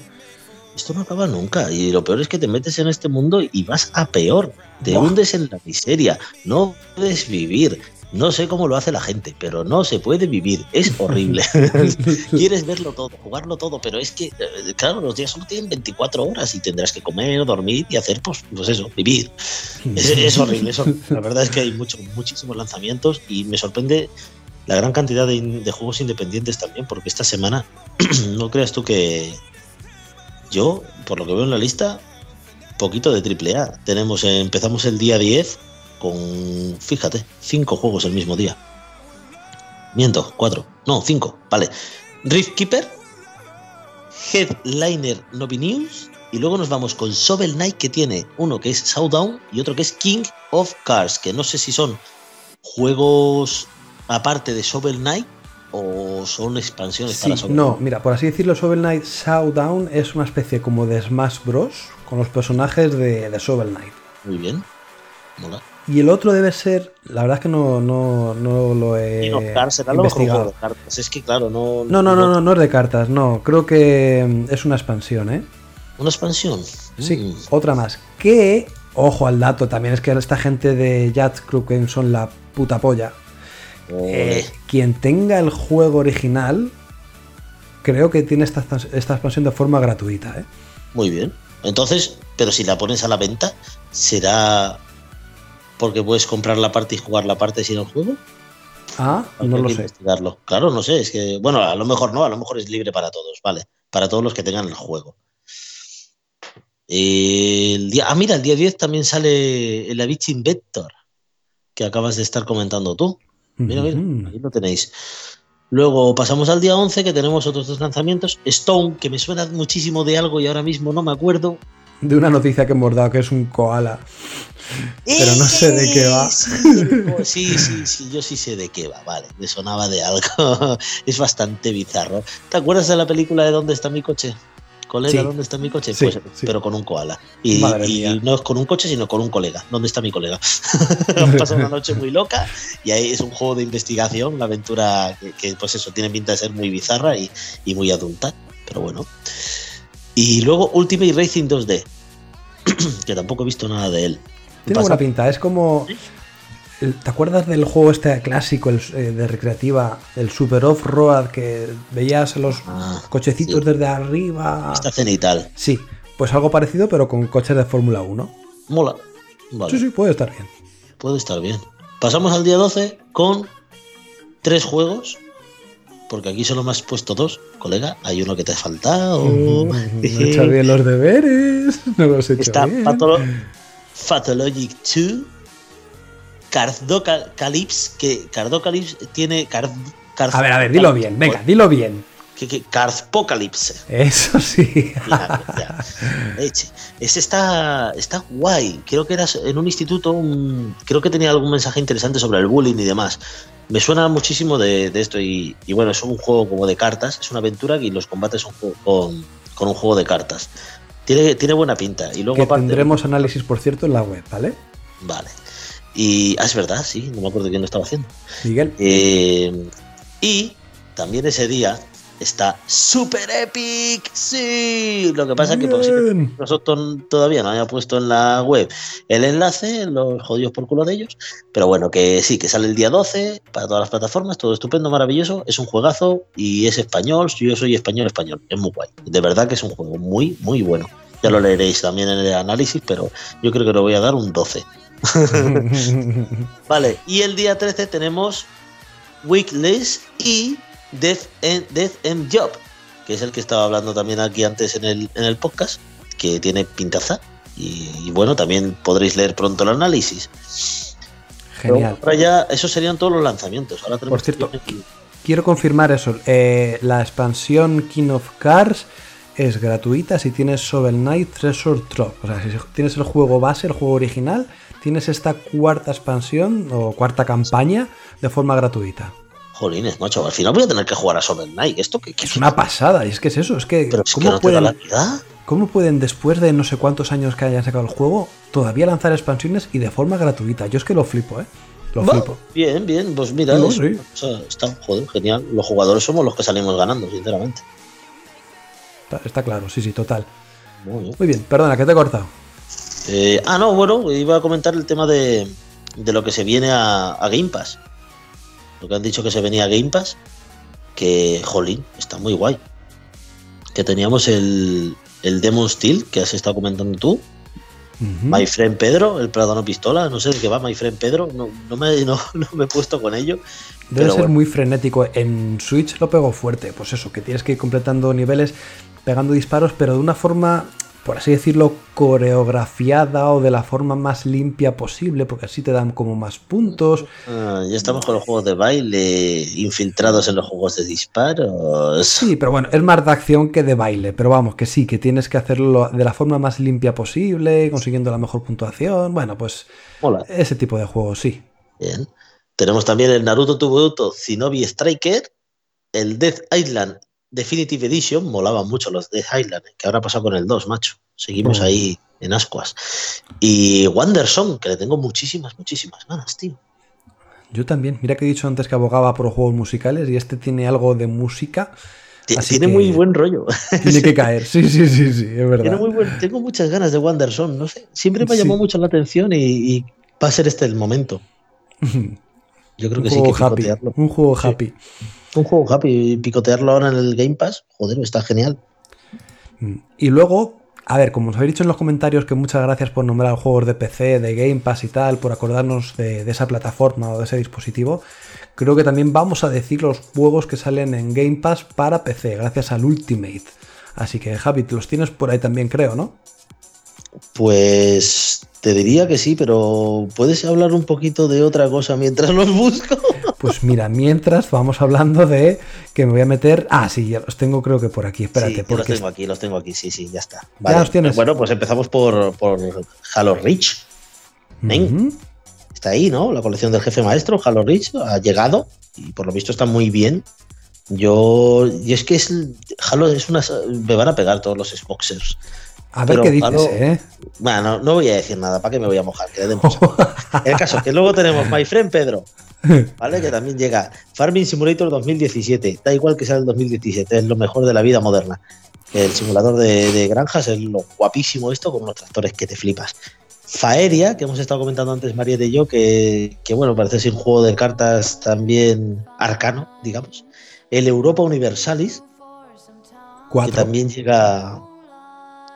Speaker 3: Esto no acaba nunca. Y lo peor es que te metes en este mundo y vas a peor. Te hundes en la miseria. No puedes vivir. No sé cómo lo hace la gente, pero no se puede vivir. Es horrible. Quieres verlo todo, jugarlo todo, pero es que, eh, claro, los días solo tienen 24 horas y tendrás que comer, dormir y hacer, pues, pues eso, vivir. Es, horrible. Eso, la verdad es que hay mucho, muchísimos lanzamientos y me sorprende la gran cantidad de, juegos independientes también, porque esta semana, no creas tú que yo, por lo que veo en la lista, poquito de AAA. Tenemos, empezamos el día 10 con, fíjate, cinco juegos el mismo día. Miento, cuatro, no, cinco, vale. Rift Keeper, Headliner Novi News, y luego nos vamos con Shovel Knight, que tiene uno que es Showdown y otro que es King of Cars, que no sé si son juegos aparte de Shovel Knight o son expansiones para Shovel
Speaker 2: No, mira, por así decirlo, Shovel Knight Showdown es una especie como de Smash Bros. con los personajes de, de Shovel Knight.
Speaker 3: Muy bien, mola.
Speaker 2: Y el otro debe ser, la verdad es que no, no, no lo he investigado.
Speaker 3: Es que claro, no
Speaker 2: no, no, no, no, es de cartas, no. Creo que mm, es una expansión, ¿eh?
Speaker 3: ¿Una expansión?
Speaker 2: Sí, mm. otra más. Que, ojo al dato, también es que esta gente de Jazz que son la puta polla. Eh, quien tenga el juego original, creo que tiene esta, esta expansión de forma gratuita, ¿eh?
Speaker 3: Muy bien. Entonces, pero si la pones a la venta, será porque puedes comprar la parte y jugar la parte sin el juego.
Speaker 2: Ah, no lo sé. Investigarlo.
Speaker 3: Claro, no sé, es que, bueno, a lo mejor no, a lo mejor es libre para todos, vale, para todos los que tengan el juego. El día, ah, mira, el día 10 también sale el Avicii Inventor, que acabas de estar comentando tú. Mira, mira, ahí lo tenéis. Luego pasamos al día 11, que tenemos otros dos lanzamientos. Stone, que me suena muchísimo de algo y ahora mismo no me acuerdo.
Speaker 2: De una noticia que hemos dado, que es un koala. Pero no sé de qué va.
Speaker 3: Sí, sí, sí, yo sí sé de qué va, vale. Me sonaba de algo. Es bastante bizarro. ¿Te acuerdas de la película de ¿Dónde está mi coche? Colega, ¿dónde está mi coche? pues, pero con un koala. Y, no es con un coche, sino con un colega. ¿Dónde está mi colega? Pasa una noche muy loca y ahí es un juego de investigación, una aventura que, pues eso, tiene pinta de ser muy bizarra y, y muy adulta. Pero bueno. Y luego Ultimate Racing 2D, que tampoco he visto nada de él.
Speaker 2: Tiene buena pinta, es como. ¿Te acuerdas del juego este clásico el, eh, de recreativa, el Super Off-Road, que veías los ah, cochecitos desde arriba?
Speaker 3: Está cenital.
Speaker 2: Sí, pues algo parecido, pero con coches de Fórmula 1.
Speaker 3: Mola.
Speaker 2: Sí, sí, puede estar bien.
Speaker 3: Puede estar bien. Pasamos al día 12 con tres juegos, porque aquí solo me has puesto dos, colega. Hay uno que te ha faltado.
Speaker 2: Mm, no he hecho bien los deberes. No los he hecho
Speaker 3: Está bien. Pathologic 2, Cardocalypse, que Cardocalypse tiene.
Speaker 2: a ver, a ver, dilo bien, venga, dilo bien.
Speaker 3: Que, Carpocalypse.
Speaker 2: Eso sí.
Speaker 3: Ese está, está guay. Creo que era en un instituto, creo que tenía algún mensaje interesante sobre el bullying y demás. Me suena muchísimo de, esto y, bueno, es un juego como de cartas, es una aventura y los combates son con, con un juego de cartas. Tiene, buena pinta. Y luego
Speaker 2: que tendremos análisis, por cierto, en la web, ¿vale?
Speaker 3: Vale. Y ah, es verdad, sí, no me acuerdo quién lo estaba haciendo.
Speaker 2: Miguel.
Speaker 3: Eh, y también ese día está Super Epic. Sí, lo que pasa es que nosotros todavía no había puesto en la web el enlace, los jodidos por culo de ellos. Pero bueno, que sí, que sale el día 12 para todas las plataformas, todo estupendo, maravilloso. Es un juegazo y es español. Yo soy español, español. Es muy guay. De verdad que es un juego muy, muy bueno. Ya lo leeréis también en el análisis, pero yo creo que le voy a dar un 12. Vale, y el día 13 tenemos Weekless y Death and, Death and Job, que es el que estaba hablando también aquí antes en el, en el podcast, que tiene pintaza. Y, y bueno, también podréis leer pronto el análisis.
Speaker 2: Genial.
Speaker 3: Pero ya, esos serían todos los lanzamientos. Ahora tenemos
Speaker 2: Por cierto, Quiero confirmar eso. eh, la expansión King of Cars es gratuita si tienes Shovel Knight Treasure Trove. O sea, si tienes el juego base, el juego original, tienes esta cuarta expansión o cuarta campaña de forma gratuita.
Speaker 3: Jolines, macho, al final voy a tener que jugar a Shovel Knight. ¿Esto qué, qué
Speaker 2: Es una pasada, y es que es eso, es que,
Speaker 3: Pero es que
Speaker 2: ¿cómo,
Speaker 3: no te da
Speaker 2: pueden,
Speaker 3: la vida.
Speaker 2: ¿cómo pueden después de no sé cuántos años que hayan sacado el juego todavía lanzar expansiones y de forma gratuita? Yo es que lo flipo, ¿eh? Lo
Speaker 3: Va,
Speaker 2: flipo.
Speaker 3: Bien, bien, pues mira,
Speaker 2: No,
Speaker 3: es-
Speaker 2: sí.
Speaker 3: o sea, está, joder, genial. Los jugadores somos los que salimos ganando, sinceramente.
Speaker 2: Está, está claro, sí, sí, total.
Speaker 3: Muy bien.
Speaker 2: Muy bien, perdona, que te he cortado.
Speaker 3: Eh, ah, no, bueno, iba a comentar el tema de, de lo que se viene a, a Game Pass. Lo que han dicho que se venía a Game Pass, que, jolín, está muy guay. Que teníamos el, el Demon Steel, que has estado comentando tú.
Speaker 2: Ujú.
Speaker 3: My Friend Pedro, el Pradano Pistola, no sé de qué va My Friend Pedro, no, no, me, no, no me he puesto con ello.
Speaker 2: Debe ser
Speaker 3: bueno.
Speaker 2: muy frenético. En Switch lo pegó fuerte. Pues eso, que tienes que ir completando niveles, pegando disparos, pero de una forma, por así decirlo, coreografiada o de la forma más limpia posible, porque así te dan como más puntos.
Speaker 3: Ah, ya estamos con los juegos de baile infiltrados en los juegos de disparos.
Speaker 2: Sí, pero bueno, es más de acción que de baile. Pero vamos, que sí, que tienes que hacerlo de la forma más limpia posible, consiguiendo la mejor puntuación. Bueno, pues ese tipo de juegos, sí.
Speaker 3: Bien. Tenemos también el Naruto Tuburuto Shinobi Striker, el Death Island Definitive Edition, molaban mucho los Death Island, que ahora ha pasado con el 2, macho. Seguimos
Speaker 2: Mm.
Speaker 3: ahí en ascuas. Y Wanderson, que le tengo muchísimas, muchísimas ganas, tío.
Speaker 2: Yo también. Mira que he dicho antes que abogaba por juegos musicales y este tiene algo de música. Así
Speaker 3: Tiene muy buen rollo.
Speaker 2: Tiene que caer. Sí, sí, sí, sí, es
Speaker 3: Tiene
Speaker 2: verdad.
Speaker 3: muy buen- tengo muchas ganas de Wanderson, no sé. Siempre me
Speaker 2: Sí.
Speaker 3: llamó mucho la atención y, y va a ser este el momento. Yo creo
Speaker 2: un
Speaker 3: que sí que
Speaker 2: happy. Un juego
Speaker 3: Sí. Un juego happy, picotearlo ahora en el Game Pass, joder, está genial.
Speaker 2: Mm. Y luego, a ver, como os habéis dicho en los comentarios que muchas gracias por nombrar juegos de PC, de Game Pass y tal, por acordarnos de, de esa plataforma o de ese dispositivo, creo que también vamos a decir los juegos que salen en Game Pass para PC, gracias al Ultimate. Así que, Javi, los tienes por ahí también, creo, ¿no?
Speaker 3: Pues te diría que sí, pero ¿puedes hablar un poquito de otra cosa mientras los busco?
Speaker 2: Pues mira, mientras vamos hablando de que me voy a meter. Ah, sí, ya los tengo, creo que por aquí. Espérate,
Speaker 3: sí, yo los
Speaker 2: porque
Speaker 3: tengo aquí, los tengo aquí, sí, sí, ya está.
Speaker 2: los tienes.
Speaker 3: Bueno, pues empezamos por, por Halo Reach. Ven. Está ahí, ¿no? La colección del jefe maestro, Halo Reach, ha llegado y por lo visto está muy bien. Yo, y es que es Halo es una, me van a pegar todos los Xboxers.
Speaker 2: A ver
Speaker 3: Pero,
Speaker 2: qué dices, ¿eh?
Speaker 3: Bueno, no voy a decir nada, ¿para qué me voy a mojar? Que le den. El caso es que luego tenemos My Friend Pedro, ¿vale? Que también llega. Farming Simulator 2017. Da igual que sea el 2017, es lo mejor de la vida moderna. El simulador de, de granjas es lo guapísimo esto con unos tractores que te flipas. Faeria, que hemos estado comentando antes Mariette y yo, que, que bueno, parece ser un juego de cartas también arcano, digamos. El Europa Universalis, que
Speaker 2: Cuatro.
Speaker 3: también llega.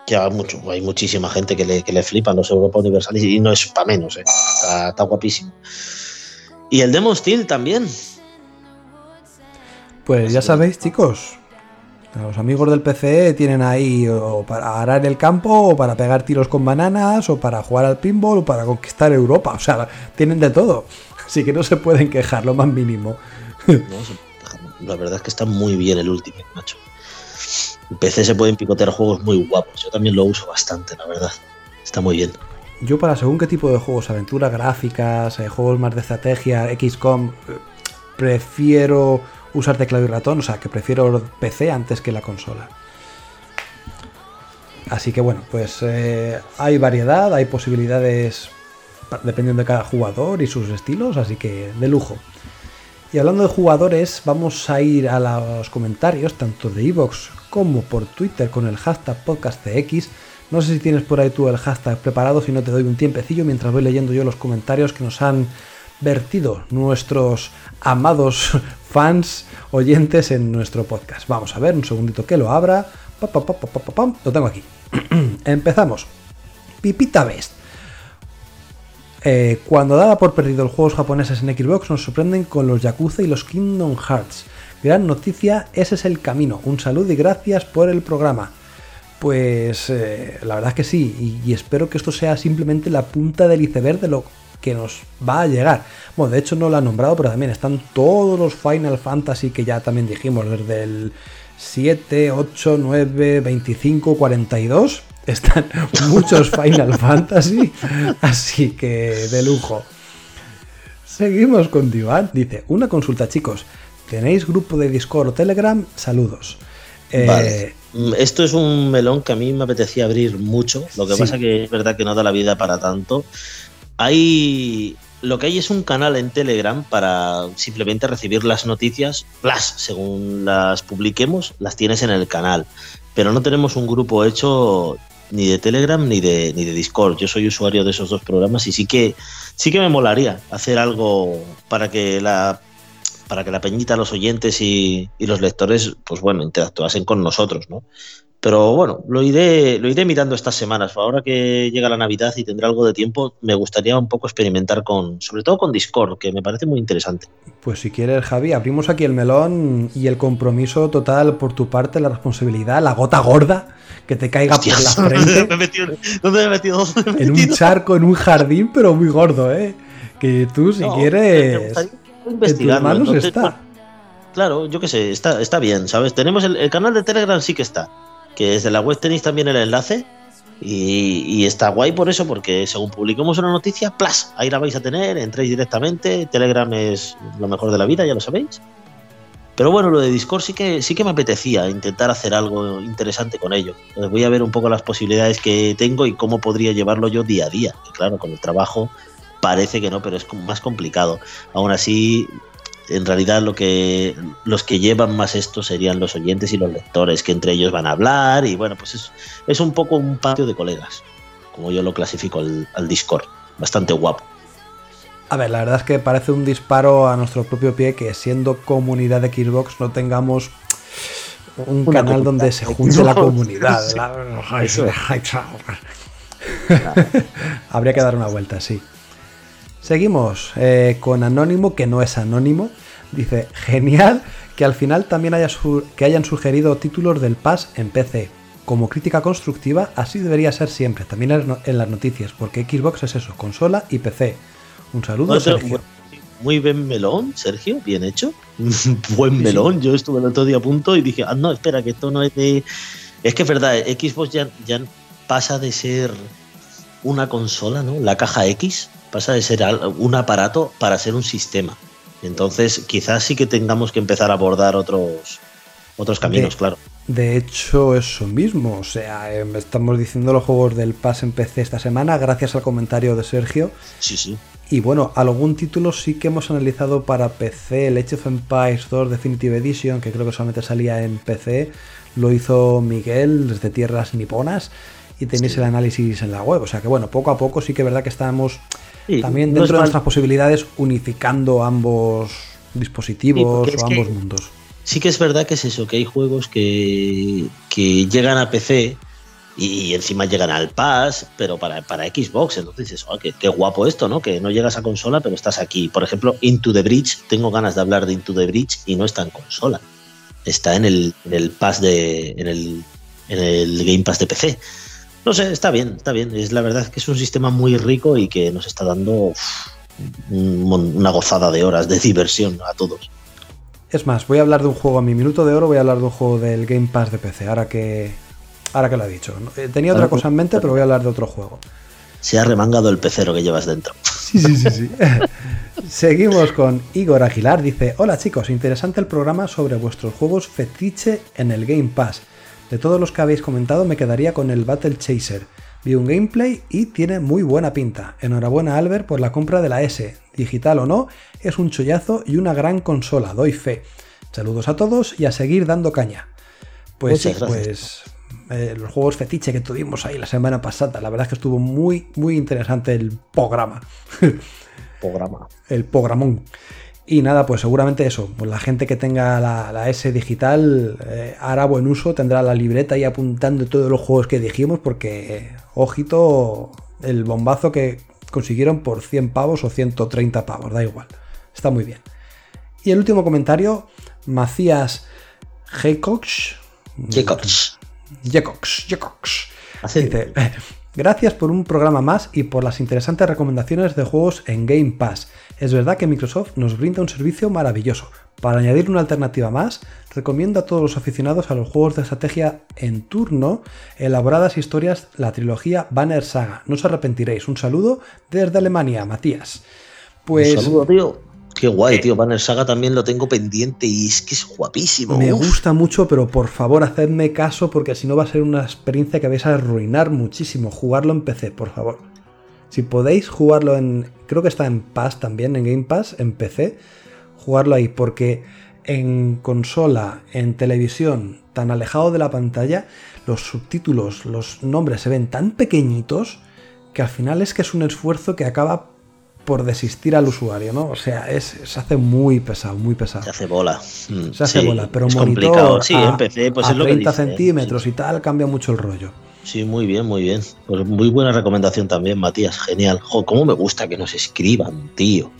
Speaker 3: Que hay, mucho, hay muchísima gente que le, que le flipan los Europa Universalis y no es para menos, ¿eh? está, está guapísimo. Y el Demon Steel también.
Speaker 2: Pues ya sabéis, chicos. Los amigos del PC tienen ahí o para arar el campo, o para pegar tiros con bananas, o para jugar al pinball, o para conquistar Europa. O sea, tienen de todo. Así que no se pueden quejar, lo más mínimo.
Speaker 3: No, La verdad es que está muy bien el último, macho. PC se pueden picotear juegos muy guapos. Yo también lo uso bastante, la verdad. Está muy bien.
Speaker 2: Yo para según qué tipo de juegos, aventuras gráficas, eh, juegos más de estrategia, XCOM, eh, prefiero usar teclado y ratón, o sea, que prefiero PC antes que la consola. Así que bueno, pues eh, hay variedad, hay posibilidades dependiendo de cada jugador y sus estilos, así que de lujo. Y hablando de jugadores, vamos a ir a los comentarios, tanto de Evox como por Twitter, con el hashtag podcastcx. No sé si tienes por ahí tú el hashtag preparado, si no te doy un tiempecillo mientras voy leyendo yo los comentarios que nos han vertido nuestros amados fans oyentes en nuestro podcast. Vamos a ver, un segundito que lo abra. lo tengo aquí. Empezamos. Pipita Best. Eh, cuando daba por perdido los juegos japoneses en Xbox, nos sorprenden con los Yakuza y los Kingdom Hearts. Gran noticia, ese es el camino. Un saludo y gracias por el programa. Pues eh, la verdad es que sí, y, espero que esto sea simplemente la punta del iceberg de lo que nos va a llegar. Bueno, de hecho no lo ha nombrado, pero también están todos los Final Fantasy que ya también dijimos, desde el 7, 8, 9, 25, 42. Están muchos Final Fantasy, así que de lujo. Seguimos con Divan. Dice, una consulta chicos, ¿tenéis grupo de Discord o Telegram? Saludos.
Speaker 3: Eh, mm, Esto es un melón que a mí me apetecía abrir mucho. Lo que pasa que es verdad que no da la vida para tanto. Hay. Lo que hay es un canal en Telegram para simplemente recibir las noticias, las, según las publiquemos, las tienes en el canal. Pero no tenemos un grupo hecho ni de Telegram ni de, ni de Discord. Yo soy usuario de esos dos programas y sí que, sí que me molaría hacer algo para que la para que la peñita, los oyentes y, y los lectores, pues bueno, interactuasen con nosotros, ¿no? Pero bueno, lo iré, lo iré mirando estas semanas. Ahora que llega la Navidad y tendré algo de tiempo, me gustaría un poco experimentar con, sobre todo con Discord, que me parece muy interesante.
Speaker 2: Pues si quieres, Javi, abrimos aquí el melón y el compromiso total por tu parte, la responsabilidad, la gota gorda que te caiga por la frente.
Speaker 3: ¿Dónde me he metido?
Speaker 2: En un charco, en un jardín, pero muy gordo, ¿eh? Que tú, si quieres.
Speaker 3: Investigarlo. En tus está. claro, yo qué sé, está, está bien, ¿sabes? Tenemos el canal de Telegram, sí que está que desde la web tenéis también el enlace y, está guay por eso, porque según publiquemos una noticia, ¡plas! Ahí la vais a tener, entréis directamente, Telegram es lo mejor de la vida, ya lo sabéis. Pero bueno, lo de Discord sí que, sí que me apetecía intentar hacer algo interesante con ello. voy a ver un poco las posibilidades que tengo y cómo podría llevarlo yo día a día. claro, con el trabajo parece que no, pero es más complicado. Aún así, en realidad lo que los que llevan más esto serían los oyentes y los lectores, que entre ellos van a hablar y bueno, pues es, es un poco un patio de colegas, como yo lo clasifico al, Discord, bastante guapo.
Speaker 2: A ver, la verdad es que parece un disparo a nuestro propio pie que siendo comunidad de Xbox no tengamos un canal donde se junte la comunidad. Habría que dar una vuelta, sí. Seguimos eh, con Anónimo, que no es anónimo. Dice, genial que al final también haya que hayan sugerido títulos del Pass en PC. Como crítica constructiva, así debería ser siempre, también en las noticias, porque Xbox es eso, consola y PC. Un saludo, Sergio.
Speaker 3: Muy bien melón, Sergio, bien hecho. Buen melón. Yo estuve el otro día a punto y dije, ah, no, espera, que esto no es de. Es que es verdad, Xbox ya, ya pasa de ser una consola, ¿no? La caja X pasa de ser un aparato para ser un sistema. Entonces, quizás sí que tengamos que empezar a abordar otros, otros caminos, claro.
Speaker 2: De hecho, eso mismo. O sea, em, estamos diciendo los juegos del Pass en PC esta semana, gracias al comentario de Sergio.
Speaker 3: Sí, sí.
Speaker 2: Y bueno, algún título sí que hemos analizado para PC. El Age of Empires 2 Definitive Edition, que creo que solamente salía en PC, lo hizo Miguel desde Tierras Niponas. Y tenéis el análisis en la web. O sea que bueno, poco a poco sí que es verdad que estamos también dentro de nuestras posibilidades unificando ambos dispositivos o ambos mundos.
Speaker 3: Sí que es verdad que es eso, que hay juegos que, que llegan a PC y encima llegan al Pass, pero para, para Xbox. Entonces dices, oh, qué, guapo esto, ¿no? Que no llegas a consola, pero estás aquí. Por ejemplo, Into the Bridge, tengo ganas de hablar de Into the Bridge y no está en consola. Está en el, en el Pass de. En el, en el Game Pass de PC. No sé, está bien, está bien. Es la verdad que es un sistema muy rico y que nos está dando una gozada de horas de diversión a todos.
Speaker 2: Es más, voy a hablar de un juego a mi minuto de oro, voy a hablar de un juego del Game Pass de PC, ahora que ahora que lo he dicho. Eh, tenía otra cosa en mente, pero voy a hablar de otro juego.
Speaker 3: Se ha remangado el pecero que llevas dentro.
Speaker 2: Sí, sí, sí, sí. Seguimos con Igor Aguilar. Dice: Hola chicos, interesante el programa sobre vuestros juegos fetiche en el Game Pass. De todos los que habéis comentado, me quedaría con el Battle Chaser. Vi un gameplay y tiene muy buena pinta. Enhorabuena Albert por la compra de la S. Digital o no, es un chollazo y una gran consola, doy fe. Saludos a todos y a seguir dando caña. Pues sí, pues eh, los juegos fetiche que tuvimos ahí la semana pasada, la verdad es que estuvo muy, muy interesante el programa.
Speaker 3: programa.
Speaker 2: el programón. Y nada, pues seguramente eso, pues la gente que tenga la, S digital eh, hará buen uso, tendrá la libreta ahí apuntando todos los juegos que dijimos, porque, ojito, el bombazo que consiguieron por 100 pavos o 130 pavos, da igual, está muy bien. Y el último comentario, Macías. Jaycox.
Speaker 3: Jaycox,
Speaker 2: Jaycox. Dice, Gracias por un programa más y por las interesantes recomendaciones de juegos en Game Pass. Es verdad que Microsoft nos brinda un servicio maravilloso. Para añadir una alternativa más, recomiendo a todos los aficionados a los juegos de estrategia en turno, elaboradas historias, la trilogía Banner Saga. No os arrepentiréis. Un saludo desde Alemania, Matías.
Speaker 3: Pues, un saludo, tío. Qué guay, eh, tío. Banner Saga también lo tengo pendiente y es que es guapísimo.
Speaker 2: Me gusta mucho, pero por favor, hacedme caso porque si no va a ser una experiencia que vais a arruinar muchísimo. Jugarlo en PC, por favor. Si podéis jugarlo en. Creo que está en Pass también, en Game Pass, en PC. Jugarlo ahí, porque en consola, en televisión, tan alejado de la pantalla, los subtítulos, los nombres se ven tan pequeñitos que al final es que es un esfuerzo que acaba por desistir al usuario, ¿no? O sea, es, se hace muy pesado, muy pesado.
Speaker 3: Se hace bola.
Speaker 2: Mm, se hace bola, pero es complicado. Sí, a, empecé, pues es lo 30 centímetros y tal, cambia mucho el rollo.
Speaker 3: Sí, muy bien, muy bien. Pues muy buena recomendación también, Matías. Genial. Jo, cómo me gusta que nos escriban, tío.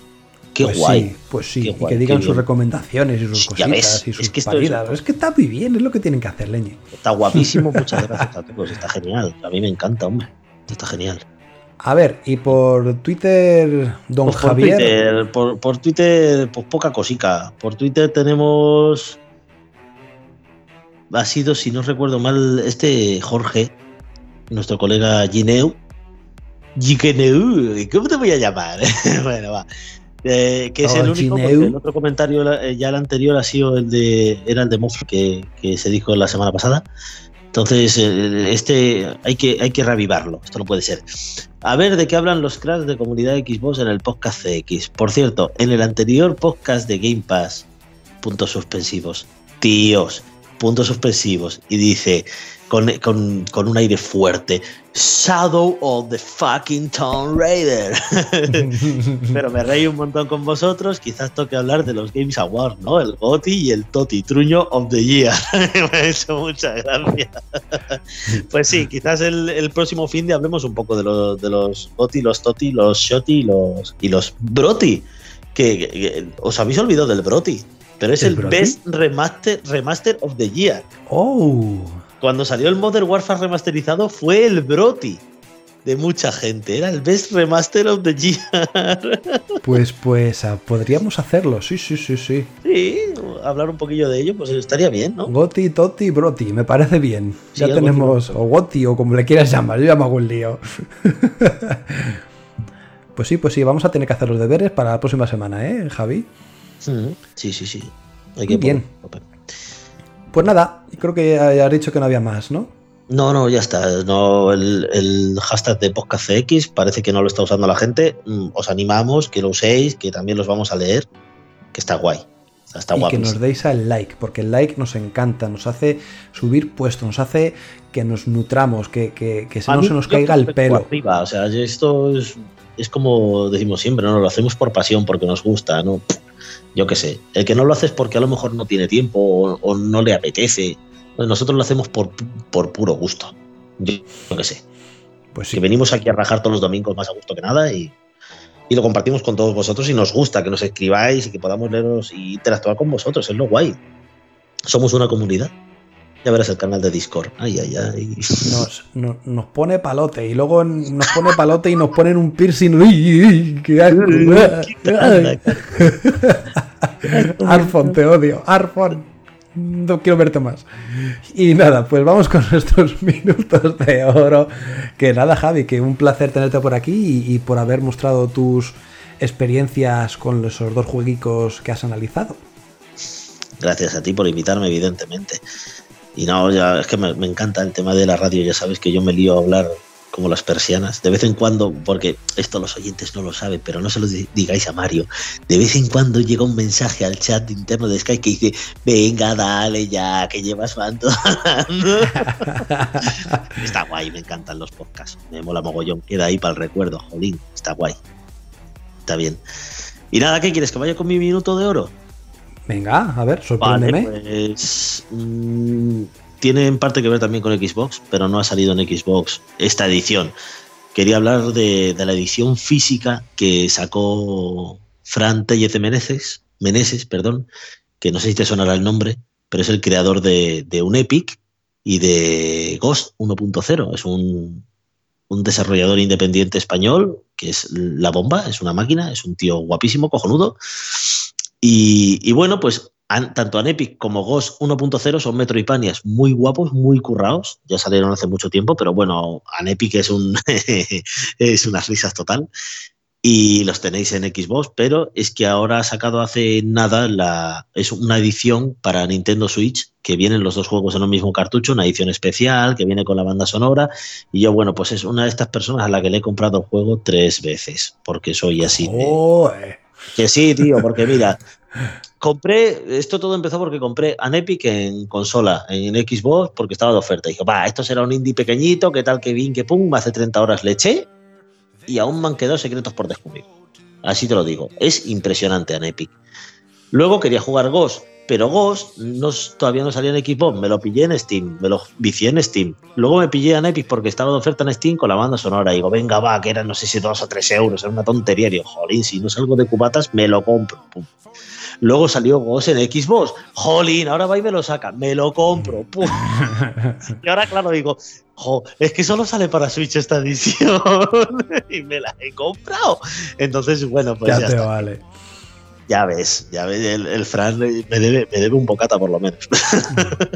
Speaker 3: Qué
Speaker 2: pues
Speaker 3: guay.
Speaker 2: Sí, pues sí, y que digan sus recomendaciones y sus cositas y sus es que paridas. Es... que está muy bien, es lo que tienen que hacer, leñe.
Speaker 3: Está guapísimo, muchas gracias a todos. Está genial. A mí me encanta, hombre. Está genial.
Speaker 2: A ver, y por Twitter, don
Speaker 3: pues
Speaker 2: Javier.
Speaker 3: Por Twitter, pues poca cosica. Por Twitter tenemos. Ha sido, si no recuerdo mal, este Jorge, nuestro colega Gineu. Gineu, ¿cómo te voy a llamar? bueno, va. Eh, que es el único, porque el otro comentario, eh, ya el anterior ha sido el de. Era el de Moff que, que se dijo la semana pasada. Entonces, eh, este hay que, hay que reavivarlo, esto no puede ser. A ver de qué hablan los cracks de comunidad Xbox en el podcast CX. Por cierto, en el anterior podcast de Game Pass, puntos suspensivos, tíos, puntos suspensivos, y dice, con, un aire fuerte. Shadow of the fucking Tomb Raider. Pero me reí un montón con vosotros. Quizás toque hablar de los Games Awards, ¿no? El GOTI y el TOTI, Truño of the Year. me ha hecho mucha gracia. pues sí, quizás el, próximo fin de hablemos un poco de los, de los GOTI, los TOTI, los SHOTI los, y los BROTI. Que, os habéis olvidado del BROTI. Pero es el, Best Remaster, Remaster of the Year.
Speaker 2: Oh
Speaker 3: cuando salió el Modern Warfare remasterizado fue el Broti de mucha gente. Era el Best Remaster of the Year.
Speaker 2: Pues, pues ah, podríamos hacerlo, sí, sí, sí, sí.
Speaker 3: Sí, hablar un poquillo de ello, pues estaría bien, ¿no?
Speaker 2: Goti, Toti, Broti, me parece bien. ya tenemos, o Goti, o como le quieras llamar, yo llamo un lío. pues sí, pues sí, vamos a tener que hacer los deberes para la próxima semana, ¿eh, Javi?
Speaker 3: Sí, sí, sí.
Speaker 2: Hay que bien. Pues nada, creo que has dicho que no había más, ¿no?
Speaker 3: No, no, ya está. No, el, hashtag de Podcast CX parece que no lo está usando la gente. Mm, os animamos que lo uséis, que también los vamos a leer, que está guay. Está
Speaker 2: y que nos deis el like, porque el like nos encanta, nos hace subir puesto, nos hace que nos nutramos, que, que, que no se nos caiga el pelo.
Speaker 3: Arriba. O sea, esto es, es, como decimos siempre, ¿no? Lo hacemos por pasión, porque nos gusta, ¿no? yo qué sé, el que no lo hace es porque a lo mejor no tiene tiempo o, no le apetece. Nosotros lo hacemos por, por puro gusto. Yo, qué sé. Pues sí. Que venimos aquí a rajar todos los domingos más a gusto que nada y, y, lo compartimos con todos vosotros y nos gusta que nos escribáis y que podamos leeros y interactuar con vosotros. Es lo guay. Somos una comunidad. Ya verás el canal de Discord. Ay, ay, ay.
Speaker 2: Nos, nos pone palote y luego nos pone palote y nos ponen un piercing. ¡Uy, qué asco! Arfon, te odio. Arfon. No quiero verte más. Y nada, pues vamos con nuestros minutos de oro. Que nada, Javi, que un placer tenerte por aquí y, y por haber mostrado tus experiencias con esos dos jueguicos que has analizado.
Speaker 3: Gracias a ti por invitarme, evidentemente. Y no, ya es que me, encanta el tema de la radio, ya sabes que yo me lío a hablar como las persianas. De vez en cuando, porque esto los oyentes no lo saben, pero no se lo digáis a Mario, de vez en cuando llega un mensaje al chat interno de Skype que dice, venga, dale ya, que llevas cuánto. está guay, me encantan los podcasts, me mola mogollón, queda ahí para el recuerdo, jolín, está guay. Está bien. Y nada, ¿qué quieres? ¿Que vaya con mi minuto de oro?
Speaker 2: Venga, a ver, sorpréndeme.
Speaker 3: pues, mm, tiene en parte que ver también con Xbox, pero no ha salido en Xbox esta edición. Quería hablar de, la edición física que sacó Fran Tellez Meneses, Meneses, perdón, que no sé si te sonará el nombre, pero es el creador de, un Epic y de Ghost 1.0. Es un, un desarrollador independiente español que es la bomba, es una máquina, es un tío guapísimo, cojonudo. Y, bueno, pues tanto Anepic como Ghost 1.0 son Metroidvanias muy guapos, muy currados. Ya salieron hace mucho tiempo, pero bueno, Anepic es, un es unas risas total. Y los tenéis en Xbox, pero es que ahora ha sacado hace nada la, es una edición para Nintendo Switch que vienen los dos juegos en un mismo cartucho, una edición especial que viene con la banda sonora. Y yo, bueno, pues es una de estas personas a la que le he comprado el juego tres veces, porque soy así. Que sí, tío, porque mira, compré, esto todo empezó porque compré an Epic en consola, en Xbox, porque estaba de oferta. Y va, esto será un indie pequeñito, que tal, que bien, que pum, hace 30 horas le eché y aún me han quedado secretos por descubrir. Así te lo digo, es impresionante an Epic. Luego quería jugar Ghost, pero Ghost no, todavía no salía en Xbox, me lo pillé en Steam, me lo vicié en Steam. Luego me pillé en Epic porque estaba de oferta en Steam con la banda sonora. Y digo, venga, va, que eran no sé si dos o tres euros, era una tontería. Y digo, jolín, si no salgo de cubatas, me lo compro. Luego salió Ghost en Xbox. Jolín, ahora va y me lo saca. Me lo compro. Y ahora, claro, digo, es que solo sale para Switch esta edición. y me la he comprado. Entonces, bueno, pues ya, te vale. Ya ves, ya ves, el, Fran me debe, me debe un bocata por lo menos.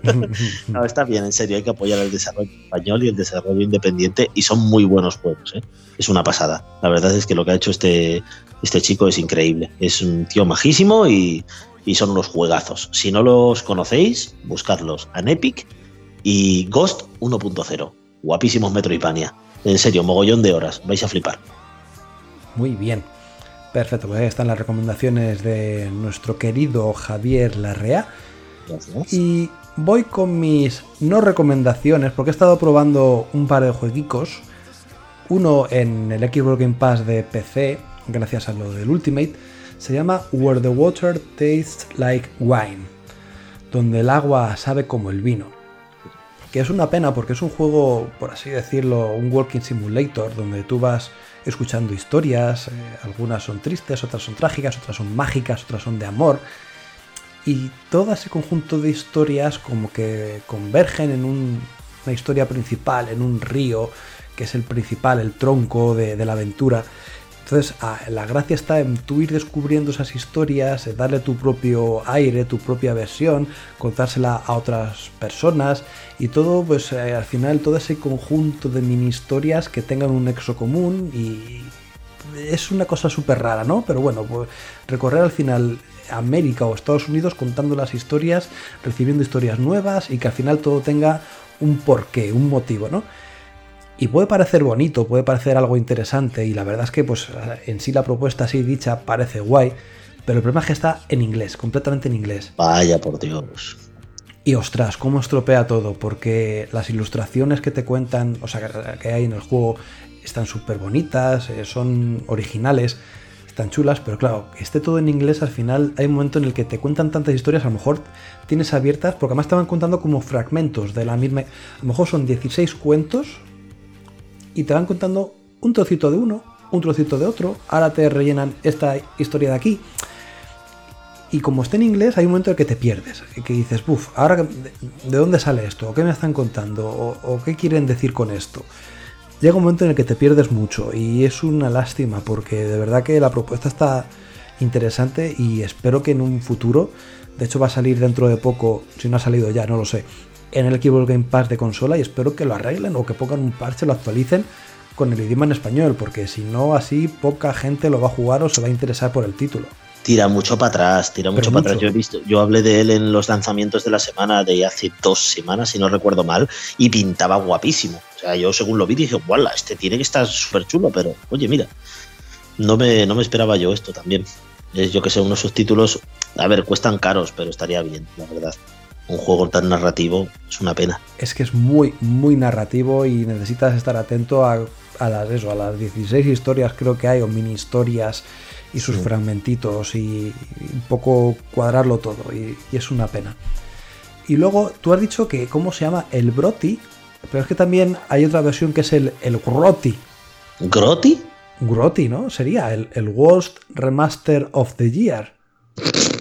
Speaker 3: no, está bien, en serio, hay que apoyar el desarrollo español y el desarrollo independiente y son muy buenos juegos, ¿eh? es una pasada. La verdad es que lo que ha hecho este, este chico es increíble, es un tío majísimo y, y son unos juegazos. Si no los conocéis, buscarlos en Epic y Ghost 1.0, guapísimos Metroidvania. En serio, mogollón de horas, vais a flipar.
Speaker 2: Muy bien. Perfecto, pues ahí están las recomendaciones de nuestro querido Javier Larrea. Y voy con mis no recomendaciones, porque he estado probando un par de jueguicos. Uno en el Xbox Game Pass de PC, gracias a lo del Ultimate, se llama Where the Water Tastes Like Wine, donde el agua sabe como el vino. Que es una pena porque es un juego, por así decirlo, un walking simulator, donde tú vas escuchando historias, eh, algunas son tristes, otras son trágicas, otras son mágicas, otras son de amor. Y todo ese conjunto de historias como que convergen en una historia principal, en un río, que es el principal, el tronco de, la aventura. Entonces, ah, la gracia está en tú ir descubriendo esas historias, darle tu propio aire, tu propia versión, contársela a otras personas y todo, pues eh, al final, todo ese conjunto de mini historias que tengan un nexo común y es una cosa súper rara, ¿no? Pero bueno, pues recorrer al final América o Estados Unidos contando las historias, recibiendo historias nuevas y que al final todo tenga un porqué, un motivo, ¿no? Y puede parecer bonito, puede parecer algo interesante y la verdad es que pues en sí la propuesta así dicha parece guay, pero el problema es que está en inglés, completamente en inglés.
Speaker 3: Vaya por Dios.
Speaker 2: Y ostras, cómo estropea todo, porque las ilustraciones que te cuentan, o sea, que hay en el juego, están súper bonitas, eh, son originales, están chulas, pero claro, que esté todo en inglés, al final hay un momento en el que te cuentan tantas historias, a lo mejor tienes abiertas, porque además estaban contando como fragmentos de la misma. A lo mejor son 16 cuentos y te van contando un trocito de uno, un trocito de otro, ahora te rellenan esta historia de aquí. Y como está en inglés, hay un momento en que te pierdes, que dices, uff, ahora de dónde sale esto, o qué me están contando, o, qué quieren decir con esto. Llega un momento en el que te pierdes mucho y es una lástima porque de verdad que la propuesta está interesante y espero que en un futuro, de hecho va a salir dentro de poco, si no ha salido ya, no lo sé, en el Xbox Game Pass de consola y espero que lo arreglen o que pongan un parche, lo actualicen con el idioma en español, porque si no así poca gente lo va a jugar o se va a interesar por el título.
Speaker 3: Tira mucho para atrás, tira mucho para atrás. Yo he visto, yo hablé de él en los lanzamientos de la semana de hace dos semanas, si no recuerdo mal, y pintaba guapísimo. O sea, yo según lo vi dije, ¡guala! Este tiene que estar súper chulo, pero oye, mira, no me, no me esperaba yo esto también. Es, yo que sé, unos subtítulos, a ver, cuestan caros, pero estaría bien, la verdad. Un juego tan narrativo es una pena.
Speaker 2: Es que es muy, muy narrativo y necesitas estar atento a, a las, eso, a las 16 historias creo que hay, o mini historias y sus fragmentitos y, un poco cuadrarlo todo y, es una pena. Y luego tú has dicho que cómo se llama el Broti, pero es que también hay otra versión que es el, el Groti.
Speaker 3: ¿Groti?
Speaker 2: Groti, ¿no? Sería el, el Worst Remaster of the Year.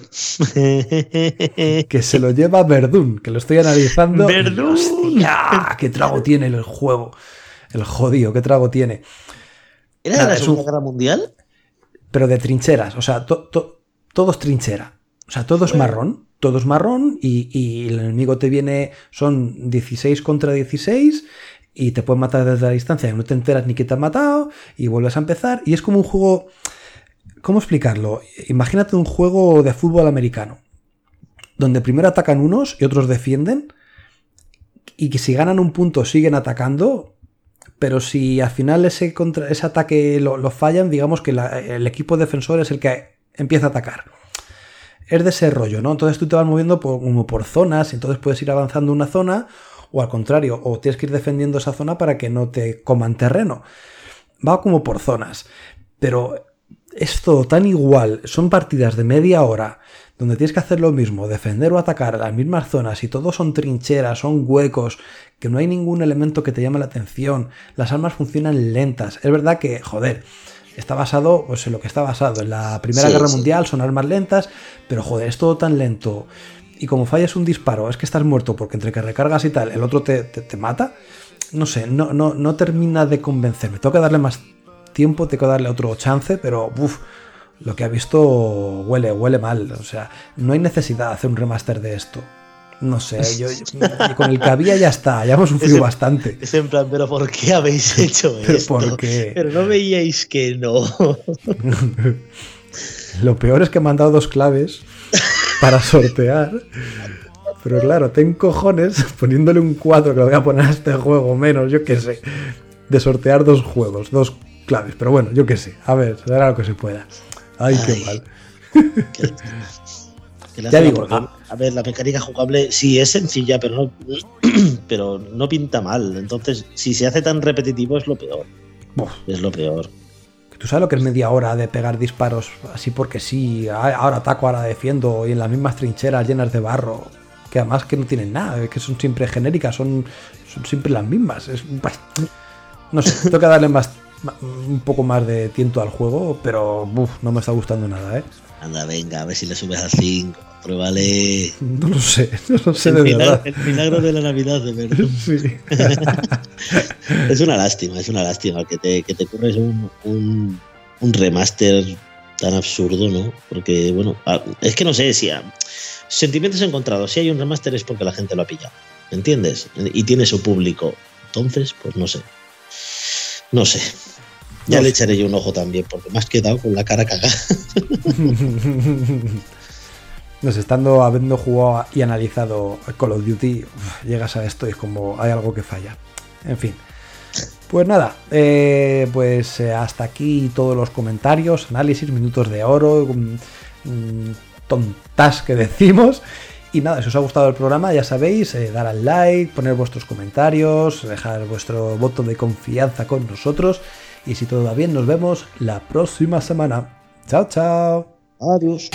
Speaker 2: que se lo lleva Verdun, que lo estoy analizando.
Speaker 3: ¡Verdun!
Speaker 2: ¡Qué trago tiene el juego! El jodido, ¿qué trago tiene?
Speaker 3: ¿Era de la Segunda Guerra Mundial?
Speaker 2: pero de trincheras. O sea, todo es trinchera. O sea, todo es marrón. Todo es marrón y, el enemigo te viene. Son 16 contra 16 y te pueden matar desde la distancia y no te enteras ni que te han matado y vuelves a empezar. Y es como un juego. ¿Cómo explicarlo? Imagínate un juego de fútbol americano. Donde primero atacan unos y otros defienden. Y que si ganan un punto siguen atacando pero si al final ese, contra, ese ataque lo, fallan, digamos que el equipo defensor es el que empieza a atacar. Es de ese rollo, ¿no? Entonces tú te vas moviendo por, como por zonas, entonces puedes ir avanzando una zona, o al contrario, o tienes que ir defendiendo esa zona para que no te coman terreno. Va como por zonas. Pero es todo tan igual, son partidas de media hora donde tienes que hacer lo mismo, defender o atacar las mismas zonas y todo son trincheras, son huecos, que no hay ningún elemento que te llame la atención, las armas funcionan lentas. Es verdad que, joder, está basado pues, en lo que está basado. En la Primera Guerra Mundial son armas lentas, pero joder, es todo tan lento. Y como fallas un disparo, es que estás muerto porque entre que recargas y tal, el otro te, te, mata. No sé, no, no, no termina de convencerme. Tengo que darle más tiempo, tengo que darle otro chance, pero uff lo que ha visto huele, huele mal. O sea, no hay necesidad de hacer un remaster de esto. No sé, yo, con el que había ya está, ya hemos sufrido bastante.
Speaker 3: Es en plan, pero ¿por qué habéis hecho esto?
Speaker 2: ¿Por qué?
Speaker 3: Pero no veíais que no.
Speaker 2: Lo peor es que me han dado dos claves para sortear. Pero claro, tengo cojones poniéndole un 4 que lo voy a poner a este juego, menos, yo qué sé, de sortear dos juegos, dos claves. Pero bueno, yo qué sé, a ver, será lo que se pueda. Ay, qué mal.
Speaker 3: ya digo, a, ver, la mecánica jugable sí es sencilla, pero no, pero no pinta mal. Entonces, si se hace tan repetitivo es lo peor. Es lo peor.
Speaker 2: ¿Tú sabes lo que es media hora de pegar disparos así porque sí? Ahora ataco, ahora defiendo y en las mismas trincheras llenas de barro. Que además que no tienen nada, que son siempre genéricas, son, son siempre las mismas. Es, no sé, que darle más un poco más de tiento al juego, pero no me está gustando nada, ¿eh?
Speaker 3: Anda, venga, a ver si le subes al 5. Pruébale.
Speaker 2: No lo sé, no lo sé
Speaker 3: el
Speaker 2: de verdad.
Speaker 3: El milagro de la Navidad, de verdad.
Speaker 2: Sí.
Speaker 3: es una lástima, es una lástima que te, que te ocurres un, un, un, remaster tan absurdo, ¿no? Porque, bueno, es que no sé si. sentimientos encontrados. Si hay un remaster es porque la gente lo ha pillado. ¿Entiendes? Y tiene su público. Entonces, pues no sé. No sé. Ya le echaré yo un ojo también, porque me has quedado con la cara cagada.
Speaker 2: Nos estando habiendo jugado y analizado Call of Duty, llegas a esto y es como hay algo que falla. En fin. Pues nada, eh, pues eh, hasta aquí todos los comentarios, análisis, minutos de oro, mm, mm, tontas que decimos. Y nada, si os ha gustado el programa, ya sabéis, eh, dar al like, poner vuestros comentarios, dejar vuestro voto de confianza con nosotros. Y si todo va bien, nos vemos la próxima semana. Chao, chao.
Speaker 3: Adiós.